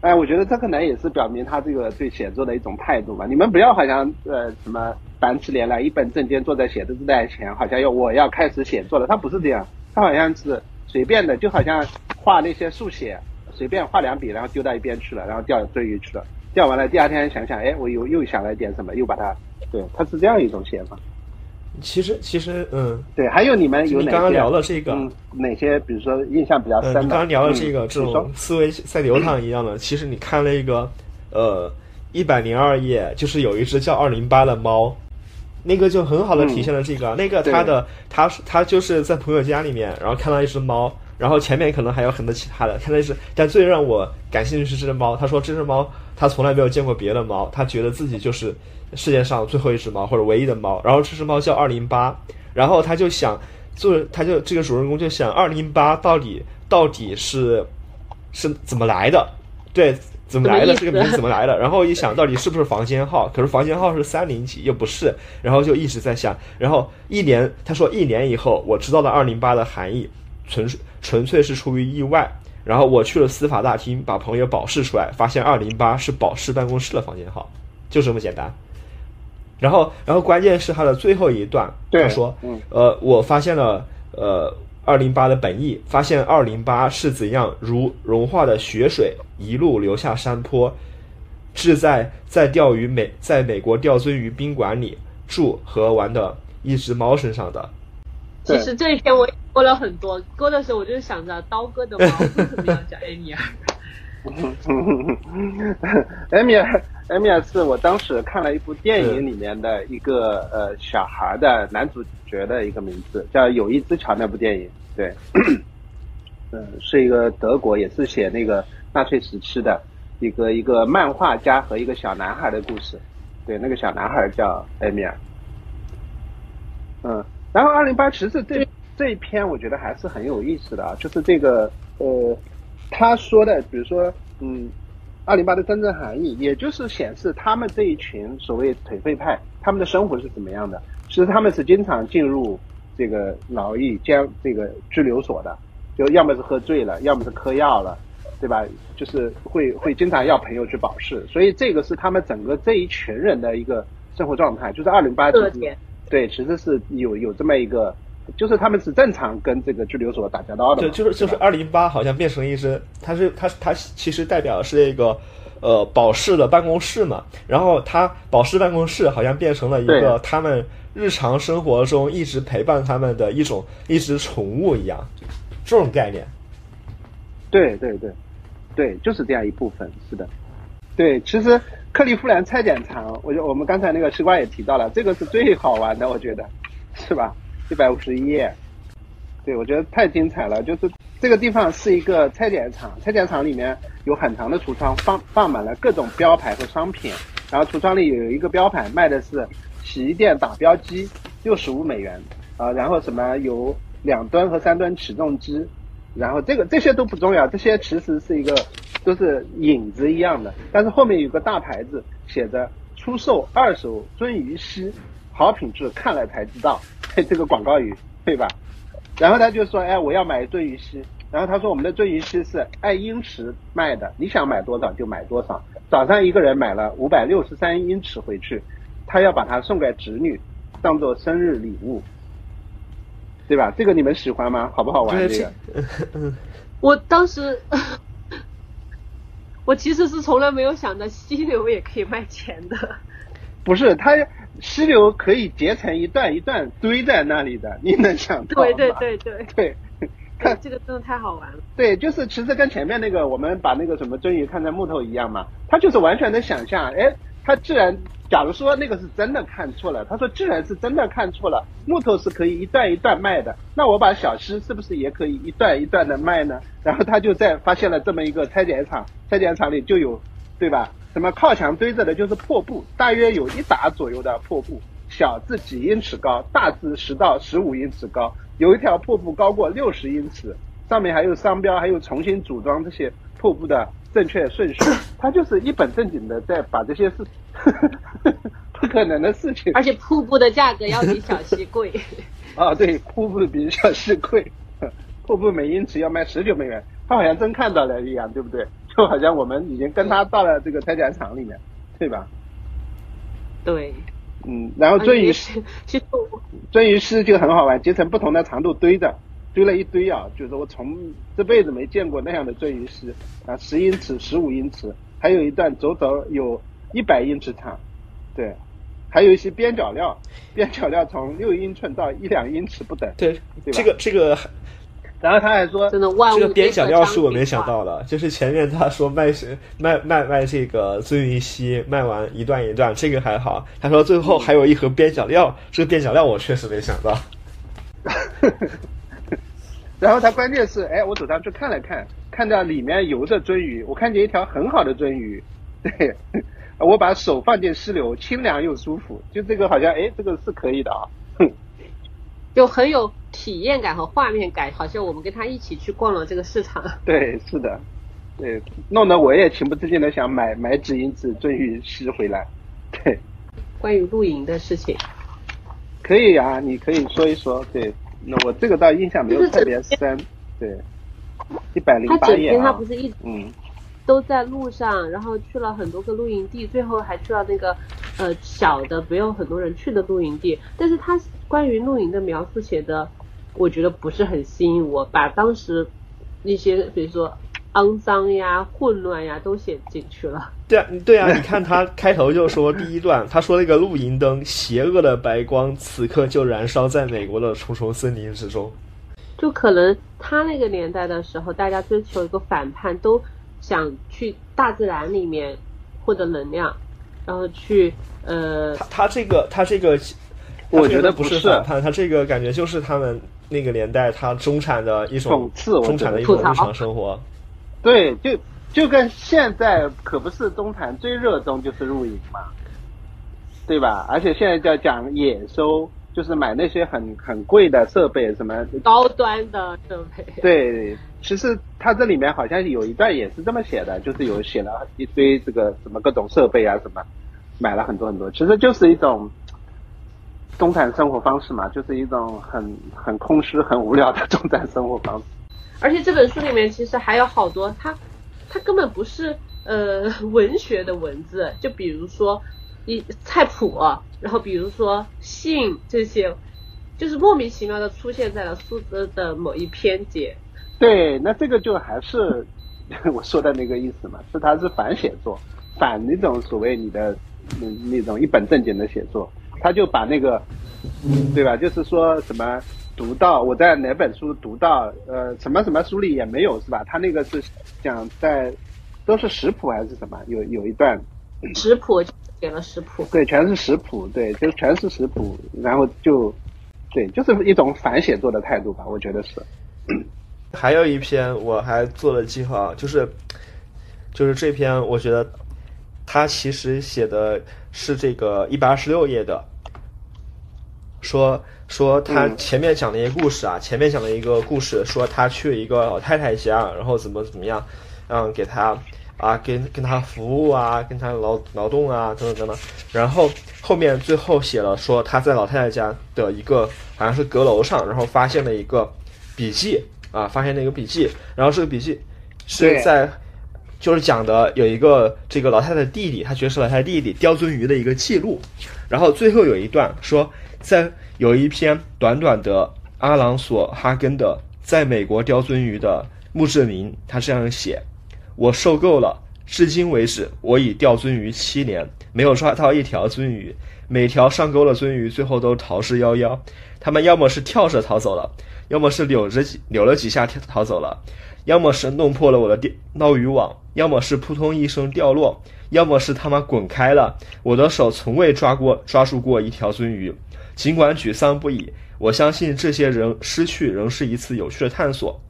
哎，我觉得这可能也是表明他这个对写作的一种态度吧。你们不要好像呃什么板起脸来一本正经坐在写字台前，好像要我要开始写作了，他不是这样，他好像是随便的，就好像画那些速写，随便画两笔，然后丢到一边去了，然后钓追鱼去了，钓完了第二天想想，哎，我又又想了点什么，又把它，对，它是这样一种写法。其实其实嗯对，还有你们有哪些？刚刚聊了这个嗯，哪些比如说印象比较深嗯，的？你刚刚聊了这个、嗯这种思维在流淌一样的，其实你看了一个呃一百零二页，就是有一只叫二零八的猫，那个就很好的体现了这个。那个他的它是它就是在朋友家里面，然后看到一只猫，然后前面可能还有很多其他的，看到一只，但最让我感兴趣是这只猫。他说这只猫他从来没有见过别的猫，他觉得自己就是世界上最后一只猫或者唯一的猫。然后这只猫叫二零八，然后他就想。做他就这个主人公就想二零八到底到底是是怎么来的？对，怎么来的？这个名字怎么来的？然后一想到底是不是房间号？可是房间号是三零几，又不是，然后就一直在想。然后一年，他说一年以后，我知道了二零八的含义，纯纯粹是出于意外。然后我去了司法大厅，把朋友保释出来，发现二零八是保释办公室的房间号，就这么简单。然后，然后关键是他的最后一段，他说，嗯呃，我发现了，呃，二零八的本意，发现二零八是怎样如融化的雪水一路流下山坡，志在在钓鱼美在美国钓鳟鱼宾馆里住和玩的一只猫身上的。其实这一篇我也勾了很多，播的时候我就想着刀哥的猫为什么要叫艾米尔？艾米尔，艾米尔是我当时看了一部电影里面的一个呃小孩的男主角的一个名字，叫《友谊之桥》那部电影。对，嗯，是一个德国，也是写那个纳粹时期的一个一个漫画家和一个小男孩的故事。对，那个小男孩叫艾米尔。嗯，然后二零八其实这这一篇我觉得还是很有意思的啊，就是这个呃。他说的，比如说，嗯，二零八的真正含义，也就是显示他们这一群所谓颓废派，他们的生活是怎么样的？其实他们是经常进入这个劳役监这个拘留所的，就要么是喝醉了，要么是嗑药了，对吧？就是会会经常要朋友去保释，所以这个是他们整个这一群人的一个生活状态。就是二零八，对，其实是有有这么一个。就是他们是正常跟这个拘留所打交道的。对，就是就是二零八好像变成一只，它是它它其实代表是一个呃保释的办公室嘛，然后它保释办公室好像变成了一个他们日常生活中一直陪伴他们的一种一只宠物一样，这种概念。对对对，对，就是这样一部分，是的。对，其实克利夫兰菜检厂，我就我们刚才那个西瓜也提到了，这个是最好玩的，我觉得，是吧？一百五十一页，对我觉得太精彩了。就是这个地方是一个拆检厂，拆检厂里面有很长的橱窗，放放满了各种标牌和商品。然后橱窗里有一个标牌，卖的是洗衣店打标机，六十五美元啊。然后什么有两吨和三吨起重机，然后这个这些都不重要，这些其实是一个都是影子一样的。但是后面有个大牌子，写着出售二手鳟鱼锡，好品质，看了才知道。这个广告语对吧？然后他就说：“哎，我要买鳟鱼锡。”然后他说：“我们的鳟鱼锡是按英尺卖的，你想买多少就买多少。”早上一个人买了五百六十三英尺回去，他要把它送给侄女，当做生日礼物，对吧？这个你们喜欢吗？好不好玩？这个？我当时，我其实是从来没有想到溪流也可以卖钱的。不是他。溪流可以截成一段一段堆在那里的，你能想到吗？对对对对对，看 这个真的太好玩了。对，就是其实跟前面那个我们把那个什么鳟鱼看成木头一样嘛，他就是完全能想象。哎，他既然假如说那个是真的看错了，他说既然是真的看错了，木头是可以一段一段卖的，那我把小溪是不是也可以一段一段的卖呢？然后他就在发现了这么一个拆解厂，拆解厂里就有，对吧？什么靠墙堆着的，就是破布，大约有一打左右的破布，小至几英尺高，大至十到十五英尺高。有一条破布高过六十英尺，上面还有商标，还有重新组装这些破布的正确顺序。他就是一本正经的在把这些事，不可能的事情。而且瀑布的价格要比小溪贵。啊，对，瀑布比小溪贵，瀑布每英尺要卖十九美元。他好像真看到了一样，对不对？就好像我们已经跟他到了这个拆解厂里面，对吧？对。嗯，然后鳟鱼丝，鳟鱼丝就很好玩，截成不同的长度堆着，堆了一堆啊，就是我从这辈子没见过那样的鳟鱼丝啊，十英尺、十五英尺，还有一段足足有一百英尺长，对，还有一些边角料，边角料从六英寸到一两英尺不等，对，这个这个。然后他还说，真的这个边角料是我没想到的，就是前面他说卖是卖卖卖这个鳟鱼锡，卖完一段一段，这个还好。他说最后还有一盒边角料，这个边角料我确实没想到。然后他关键是，哎，我走上去看了看，看到里面游着鳟鱼，我看见一条很好的鳟鱼，对，我把手放进溪流，清凉又舒服，就这个好像，哎，这个是可以的啊。就很有体验感和画面感，好像我们跟他一起去逛了这个市场。对，是的，对，弄得我也情不自禁的想买买纸银纸鳟鱼吸回来。对，关于露营的事情，可以啊，你可以说一说。对，那我这个倒印象没有特别深。对，一百零八页啊。他不是一嗯。都在路上，然后去了很多个露营地，最后还去了那个呃小的没有很多人去的露营地。但是他关于露营的描述写的，我觉得不是很吸引我。把当时那些比如说肮脏呀、混乱呀都写进去了。对啊，对啊，你看他开头就说第一段，他说那个露营灯，邪恶的白光此刻就燃烧在美国的重重森林之中。就可能他那个年代的时候，大家追求一个反叛，都想去大自然里面获得能量，然后去呃，他他这个他这个，我觉得不是反叛，他这个感觉就是他们那个年代他中产的一种讽刺，中产的一种日常生活。对，就就跟现在可不是中产最热衷就是露营嘛，对吧？而且现在叫讲野收。就是买那些很很贵的设备，什么高端的设备。对，其实他这里面好像有一段也是这么写的，就是有写了一堆这个什么各种设备啊，什么买了很多很多，其实就是一种中产生活方式嘛，就是一种很很空虚、很无聊的中产生活方式。而且这本书里面其实还有好多，它它根本不是呃 文学的文字，就比如说一菜谱。然后比如说信这些，就是莫名其妙的出现在了书的某一篇节。对，那这个就还是 我说的那个意思嘛，是它是反写作，反那种所谓你的那那种一本正经的写作，他就把那个，对吧？就是说什么读到我在哪本书读到，呃，什么什么书里也没有是吧？他那个是讲在都是食谱还是什么？有有一段食谱。给了食谱，对，全是食谱，对，就全是食谱，然后就，对，就是一种反写作的态度吧，我觉得是。还有一篇我还做了记号，就是，就是这篇，我觉得他其实写的是这个一百二十六页的，说说他前面讲的一个故事啊，前面讲的一个故事，说他去一个老太太家，然后怎么怎么样，嗯，给他。啊，跟跟他服务啊，跟他劳劳动啊，等等等等。然后后面最后写了说他在老太太家的一个好像是阁楼上，然后发现了一个笔记啊，发现了一个笔记。然后这个笔记是在就是讲的有一个这个老太太弟弟，他觉得是老太太弟弟刁尊鱼的一个记录。然后最后有一段说，在有一篇短短的阿朗索哈根的在美国刁尊鱼的墓志铭，他这样写。我受够了，至今为止，我已钓鳟鱼七年，没有抓到一条鳟鱼。每条上钩的鳟鱼最后都逃之夭夭。它们要么是跳着逃走了，要么是扭着扭了几下逃逃走了，要么是弄破了我的钓捞鱼网，要么是扑通一声掉落，要么是他们滚开了。我的手从未抓过抓住过一条鳟鱼。尽管沮丧不已，我相信这些人失去仍是一次有趣的探索。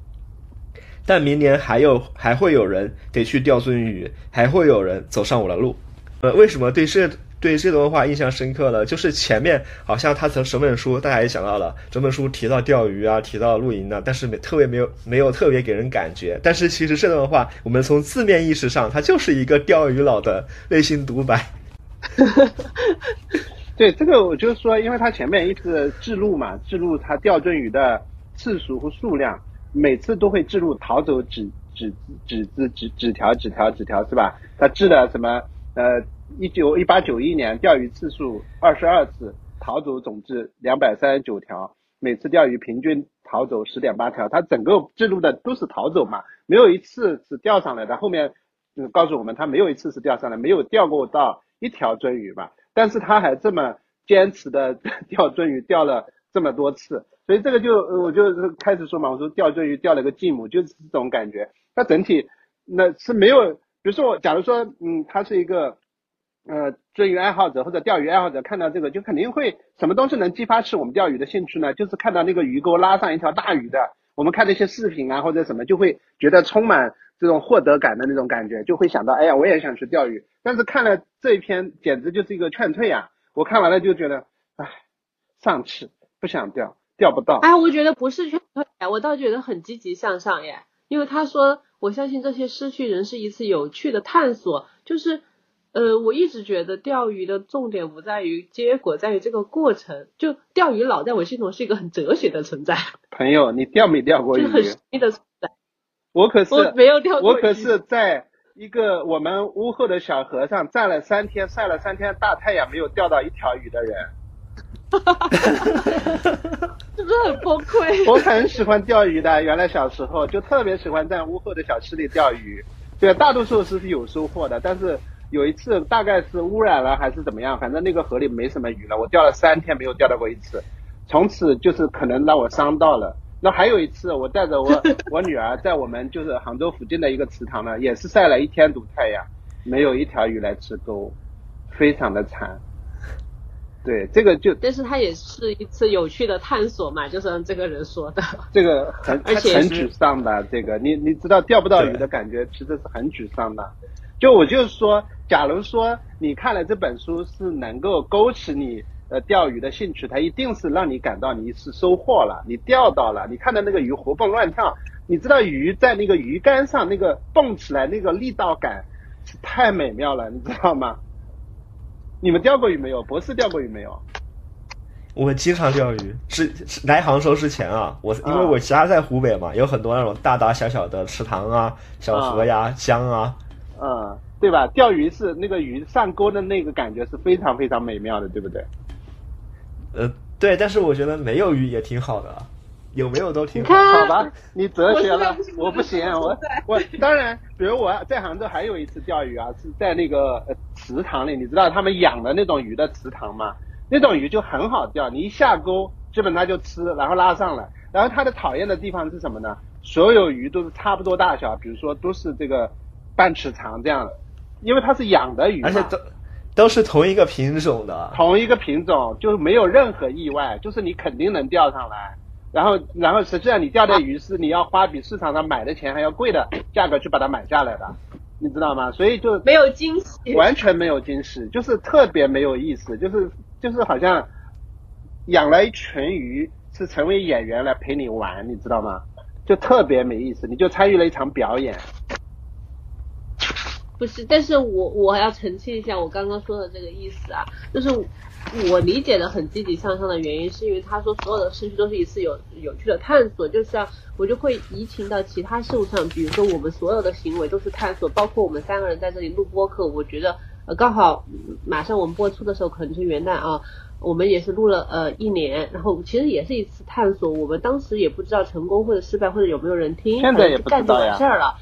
但明年还有还会有人得去钓鳟鱼，还会有人走上我的路。呃，为什么对这对这段话印象深刻呢？就是前面好像他从整本书大家也想到了，整本书提到钓鱼啊，提到露营的，但是没特别没有没有特别给人感觉。但是其实这段话，我们从字面意识上，它就是一个钓鱼佬的内心独白。对这个，我就是说，因为他前面一直记录嘛，记录他钓鳟鱼的次数和数量。每次都会记录逃走纸纸纸纸纸纸条纸条纸条是吧？他记了什么？呃，一九一八九一年钓鱼次数二十二次，逃走总计两百三十九条，每次钓鱼平均逃走十点八条。他整个记录的都是逃走嘛，没有一次是钓上来的。后面就告诉我们，他没有一次是钓上来，没有钓过到一条鳟鱼嘛。但是他还这么坚持的 钓鳟鱼，钓了这么多次。所以这个就我就开始说嘛，我说钓鳟鱼钓了个继母，就是这种感觉。它整体那是没有，比如说我假如说，嗯，他是一个呃追鱼爱好者或者钓鱼爱好者，看到这个就肯定会什么东西能激发起我们钓鱼的兴趣呢？就是看到那个鱼钩拉上一条大鱼的，我们看那些视频啊或者什么，就会觉得充满这种获得感的那种感觉，就会想到，哎呀，我也想去钓鱼。但是看了这一篇，简直就是一个劝退啊！我看完了就觉得，唉，丧气，不想钓。钓不到，哎，我觉得不是劝退，我倒觉得很积极向上耶。因为他说，我相信这些失去仍是一次有趣的探索。就是，呃，我一直觉得钓鱼的重点不在于结果，在于这个过程。就钓鱼佬在我心中是一个很哲学的存在。朋友，你钓没钓过鱼？很神秘的存在。我可是我没有钓过我可是在一个我们屋后的小河上站了三天，晒了三天大太阳，没有钓到一条鱼的人。哈哈哈哈哈！是不是很崩溃？我很喜欢钓鱼的，原来小时候就特别喜欢在屋后的小溪里钓鱼。对，大多数是有收获的，但是有一次大概是污染了还是怎么样，反正那个河里没什么鱼了。我钓了三天没有钓到过一次，从此就是可能让我伤到了。那还有一次，我带着我 我女儿在我们就是杭州附近的一个池塘呢，也是晒了一天毒太阳，没有一条鱼来吃钩，非常的惨。对，这个就，但是它也是一次有趣的探索嘛，就是像这个人说的，这个很 而且很沮丧的，这个你你知道钓不到鱼的感觉，其实是很沮丧的。就我就是说，假如说你看了这本书是能够勾起你呃钓鱼的兴趣，它一定是让你感到你是收获了，你钓到了，你看到那个鱼活蹦乱跳，你知道鱼在那个鱼竿上那个蹦起来那个力道感是太美妙了，你知道吗？你们钓过鱼没有？博士钓过鱼没有？我经常钓鱼，之来杭州之前啊，我因为我家在湖北嘛，有很多那种大大小小的池塘啊、小河呀、江啊，嗯，对吧？钓鱼是那个鱼上钩的那个感觉是非常非常美妙的，对不对？呃，对，但是我觉得没有鱼也挺好的，有没有都挺好。好吧，你哲学了，我我不行，我我当然，比如我在杭州还有一次钓鱼啊，是在那个呃池塘里，你知道他们养的那种鱼的池塘吗？那种鱼就很好钓，你一下钩，基本它就吃，然后拉上来。然后它的讨厌的地方是什么呢？所有鱼都是差不多大小，比如说都是这个半尺长这样的，因为它是养的鱼，而且都都是同一个品种的。同一个品种，就没有任何意外，就是你肯定能钓上来。然后，然后实际上你钓的鱼是你要花比市场上买的钱还要贵的价格去把它买下来的，你知道吗？所以就没有惊喜。完全没有惊喜，就是特别没有意思，就是就是好像养了一群鱼是成为演员来陪你玩，你知道吗？就特别没意思，你就参与了一场表演。不是，但是我我要澄清一下我刚刚说的这个意思啊，就是我理解的很积极向上的原因，是因为他说所有的事情都是一次有有趣的探索，就像我就会移情到其他事物上，比如说我们所有的行为都是探索，包括我们三个人在这里录播客，我觉得呃刚好嗯马上我们播出的时候可能是元旦啊。我们也是录了呃一年，然后其实也是一次探索。我们当时也不知道成功或者失败或者有没有人听，现在也不知道呀完事儿了。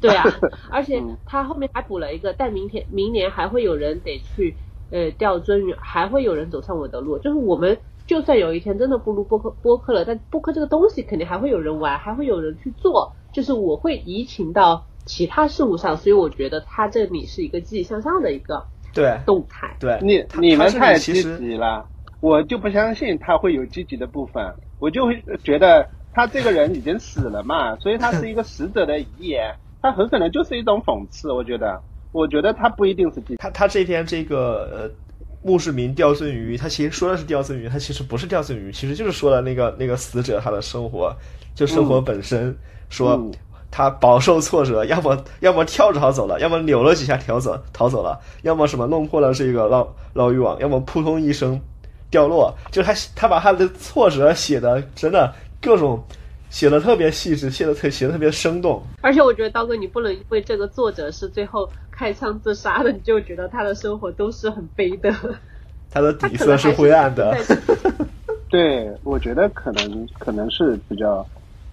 对啊，而且嗯他后面还补了一个，但明天明年还会有人得去呃钓鳟鱼，还会有人走上我的路。就是我们就算有一天真的不录播客播客了，但播客这个东西肯定还会有人玩，还会有人去做。就是我会移情到其他事物上，所以我觉得他这里是一个积极向上的一个对动态。对，你你们太积极了，我就不相信他会有积极的部分，我就会觉得他这个人已经死了嘛，所以他是一个死者的遗言，他很可能就是一种讽刺。我觉得，我觉得他不一定是。他他这篇这个呃墓志铭钓鳟鱼，他其实说的是钓鳟鱼，他其实不是钓鳟鱼，其实就是说了那个那个死者他的生活，就生活本身，说嗯他饱受挫折，要么要么跳着逃走了，要么扭了几下逃走逃走了，要么什么弄破了这个捞捞鱼网，要么扑通一声掉落，就他他把他的挫折写的真的各种写的特别细致，写的特写的特别生动。而且我觉得刀哥，你不能因为这个作者是最后开枪自杀的，你就觉得他的生活都是很悲的。他的底色是灰暗的。对，我觉得可能可能是比较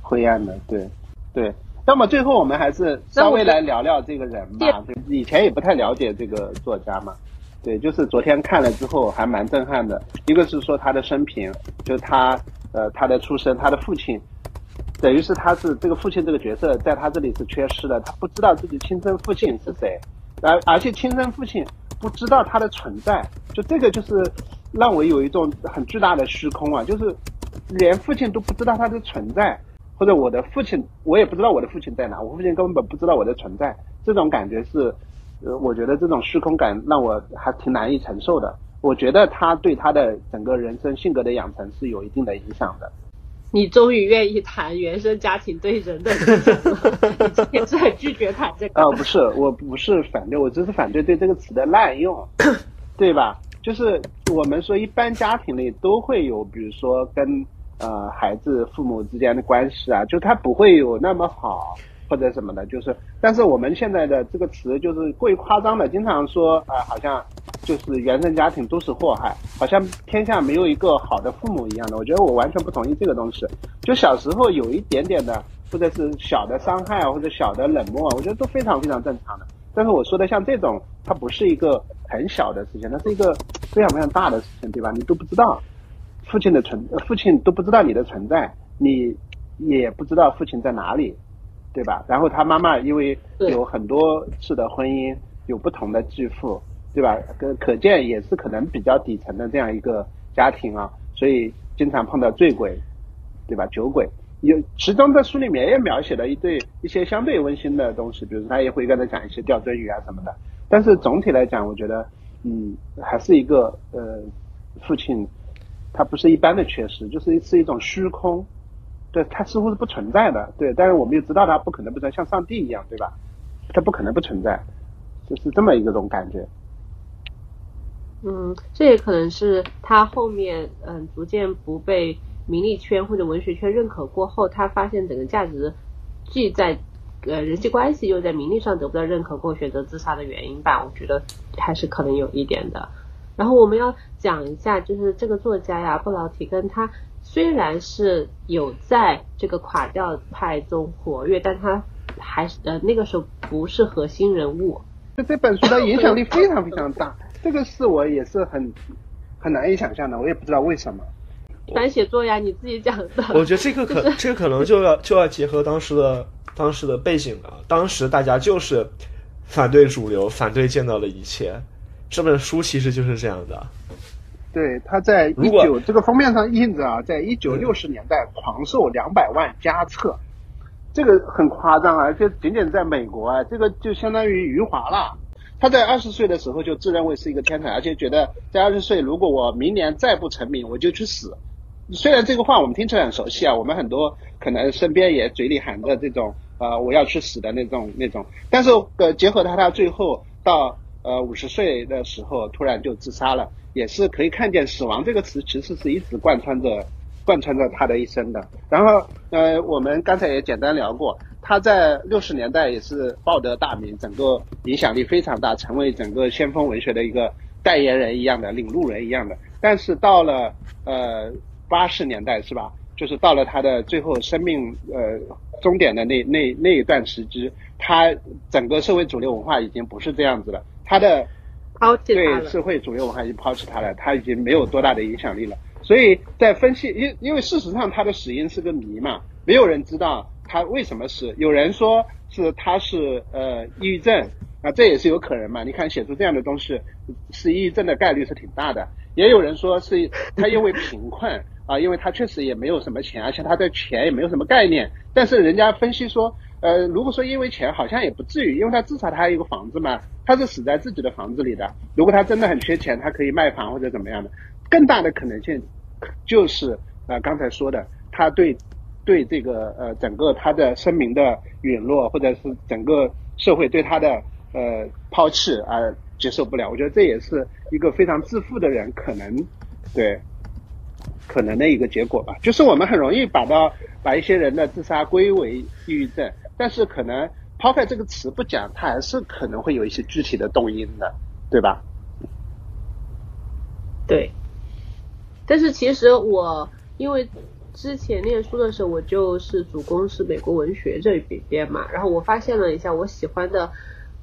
灰暗的，对对。那么最后我们还是稍微来聊聊这个人吧。以前也不太了解这个作家嘛，对，就是昨天看了之后还蛮震撼的。一个是说他的生平，就是他呃他的出生，他的父亲，等于是他是这个父亲这个角色在他这里是缺失的，他不知道自己亲生父亲是谁，而而且亲生父亲不知道他的存在，就这个就是让我有一种很巨大的虚空啊，就是连父亲都不知道他的存在，或者我的父亲我也不知道我的父亲在哪，我父亲根本不知道我的存在，这种感觉是，呃，我觉得这种虚空感让我还挺难以承受的。我觉得他对他的整个人生性格的养成是有一定的影响的。你终于愿意谈原生家庭对人的影响了，你之前是很拒绝谈这个。啊、不是，我不是反对，我只是反对对这个词的滥用，对吧？就是我们说一般家庭里都会有，比如说跟呃孩子父母之间的关系啊，就他不会有那么好或者什么的，就是，但是我们现在的这个词就是过于夸张的，经常说啊、好像就是原生家庭都是祸害，好像天下没有一个好的父母一样的。我觉得我完全不同意这个东西。就小时候有一点点的，或者是小的伤害啊，或者小的冷漠，我觉得都非常非常正常的。但是我说的像这种，它不是一个很小的事情，它是一个非常非常大的事情，对吧？你都不知道父亲的存，父亲都不知道你的存在，你也不知道父亲在哪里，对吧？然后他妈妈因为有很多次的婚姻，有不同的继父。对吧？可可见也是可能比较底层的这样一个家庭啊，所以经常碰到醉鬼，对吧？酒鬼有，其中在书里面也描写了一对一些相对温馨的东西，比如他也会跟他讲一些钓鳟鱼啊什么的。但是总体来讲，我觉得，嗯，还是一个呃，父亲他不是一般的缺失，就是是一种虚空，他似乎是不存在的，对。但是我们又知道他不可能不存在，像上帝一样，对吧？他不可能不存在，就是这么一个种感觉。嗯，这也可能是他后面嗯逐渐不被名利圈或者文学圈认可过后，他发现整个价值既在呃人际关系又在名利上得不到认可过，选择自杀的原因吧。我觉得还是可能有一点的。然后我们要讲一下，就是这个作家呀，布劳提根，他虽然是有在这个垮掉派中活跃，但他还是呃那个时候不是核心人物。就这本书的影响力非常非常大。这个是我也是很很难以想象的，我也不知道为什么。反写作呀，你自己讲的。我觉得这个可这个可能就要就要结合当时的当时的背景了。当时大家就是反对主流，反对见到的一切。这本书其实就是这样的。对，他在一九这个封面上印着啊，在一九六十年代狂售两百万加册，这个很夸张啊！就仅仅在美国啊，这个就相当于余华了。他在二十岁的时候就自认为是一个天才，而且觉得在二十岁，如果我明年再不成名，我就去死。虽然这个话我们听起来很熟悉啊，我们很多可能身边也嘴里喊着这种呃我要去死的那种那种，但是呃结合他他最后到呃五十岁的时候突然就自杀了，也是可以看见死亡这个词其实是一直贯穿着贯穿着他的一生的。然后呃我们刚才也简单聊过。他在六十年代也是报得大名，整个影响力非常大，成为整个先锋文学的一个代言人一样的领路人一样的。但是到了呃八十年代是吧？就是到了他的最后生命呃终点的那那那一段时期，他整个社会主流文化已经不是这样子了。他的对社会主流文化已经抛弃他了，他已经没有多大的影响力了。所以在分析，因因为事实上他的死因是个谜嘛，没有人知道。他为什么死？有人说是他是呃抑郁症啊，这也是有可能嘛。你看写出这样的东西，是抑郁症的概率是挺大的。也有人说是他因为贫困啊，因为他确实也没有什么钱，而且他对钱也没有什么概念。但是人家分析说，呃，如果说因为钱，好像也不至于，因为他至少他还有个房子嘛，他是死在自己的房子里的。如果他真的很缺钱，他可以卖房或者怎么样的。更大的可能性就是啊刚才说的，他对。对这个呃整个他的声明的陨落，或者是整个社会对他的呃抛弃而接受不了，我觉得这也是一个非常自负的人可能对可能的一个结果吧。就是我们很容易把到把一些人的自杀归为抑郁症，但是可能抛开这个词不讲，它还是可能会有一些具体的动因的，对吧？对。但是其实我因为。之前念书的时候，我就是主攻是美国文学这一边嘛，然后我发现了一下，我喜欢的，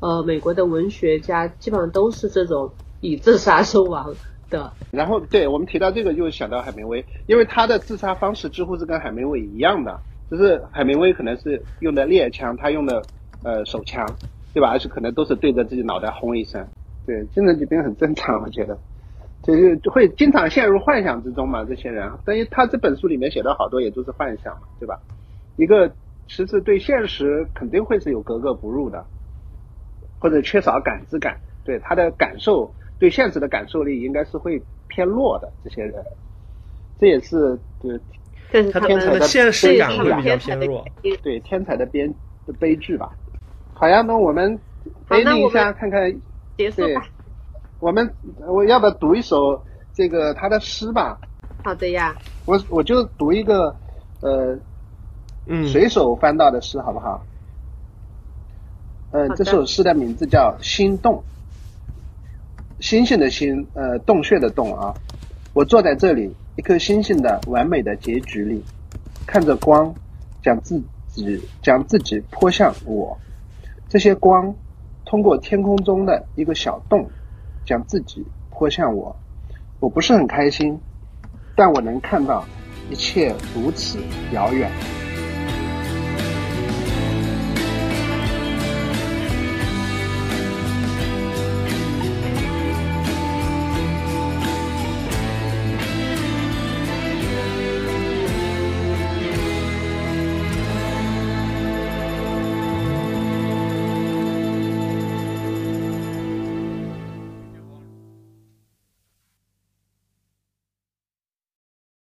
呃，美国的文学家基本上都是这种以自杀身亡的。然后，对我们提到这个，就想到海明威，因为他的自杀方式几乎是跟海明威一样的，就是海明威可能是用的猎枪，他用的呃手枪，对吧？而且可能都是对着自己脑袋轰一声，对，精神疾病很正常，我觉得。就是会经常陷入幻想之中嘛，这些人，但是他这本书里面写的好多也都是幻想嘛，对吧？一个其实对现实肯定会是有格格不入的，或者缺少感知感，对他的感受，对现实的感受力应该是会偏弱的。这些人，这也是对，他天才的现实感会比较偏弱，对天才的编的悲剧吧。好呀，那我们回忆一下，看看结束吧。我们我要不要读一首这个他的诗吧？好的呀。我我就读一个呃，嗯，随手翻到的诗，好不好？嗯，这首诗的名字叫《心动》。星星的星，呃，洞穴的洞啊。我坐在这里，一颗星星的完美的结局里，看着光将自己将自己泼向我。这些光通过天空中的一个小洞，将自己泼向我。我不是很开心，但我能看到一切如此遥远。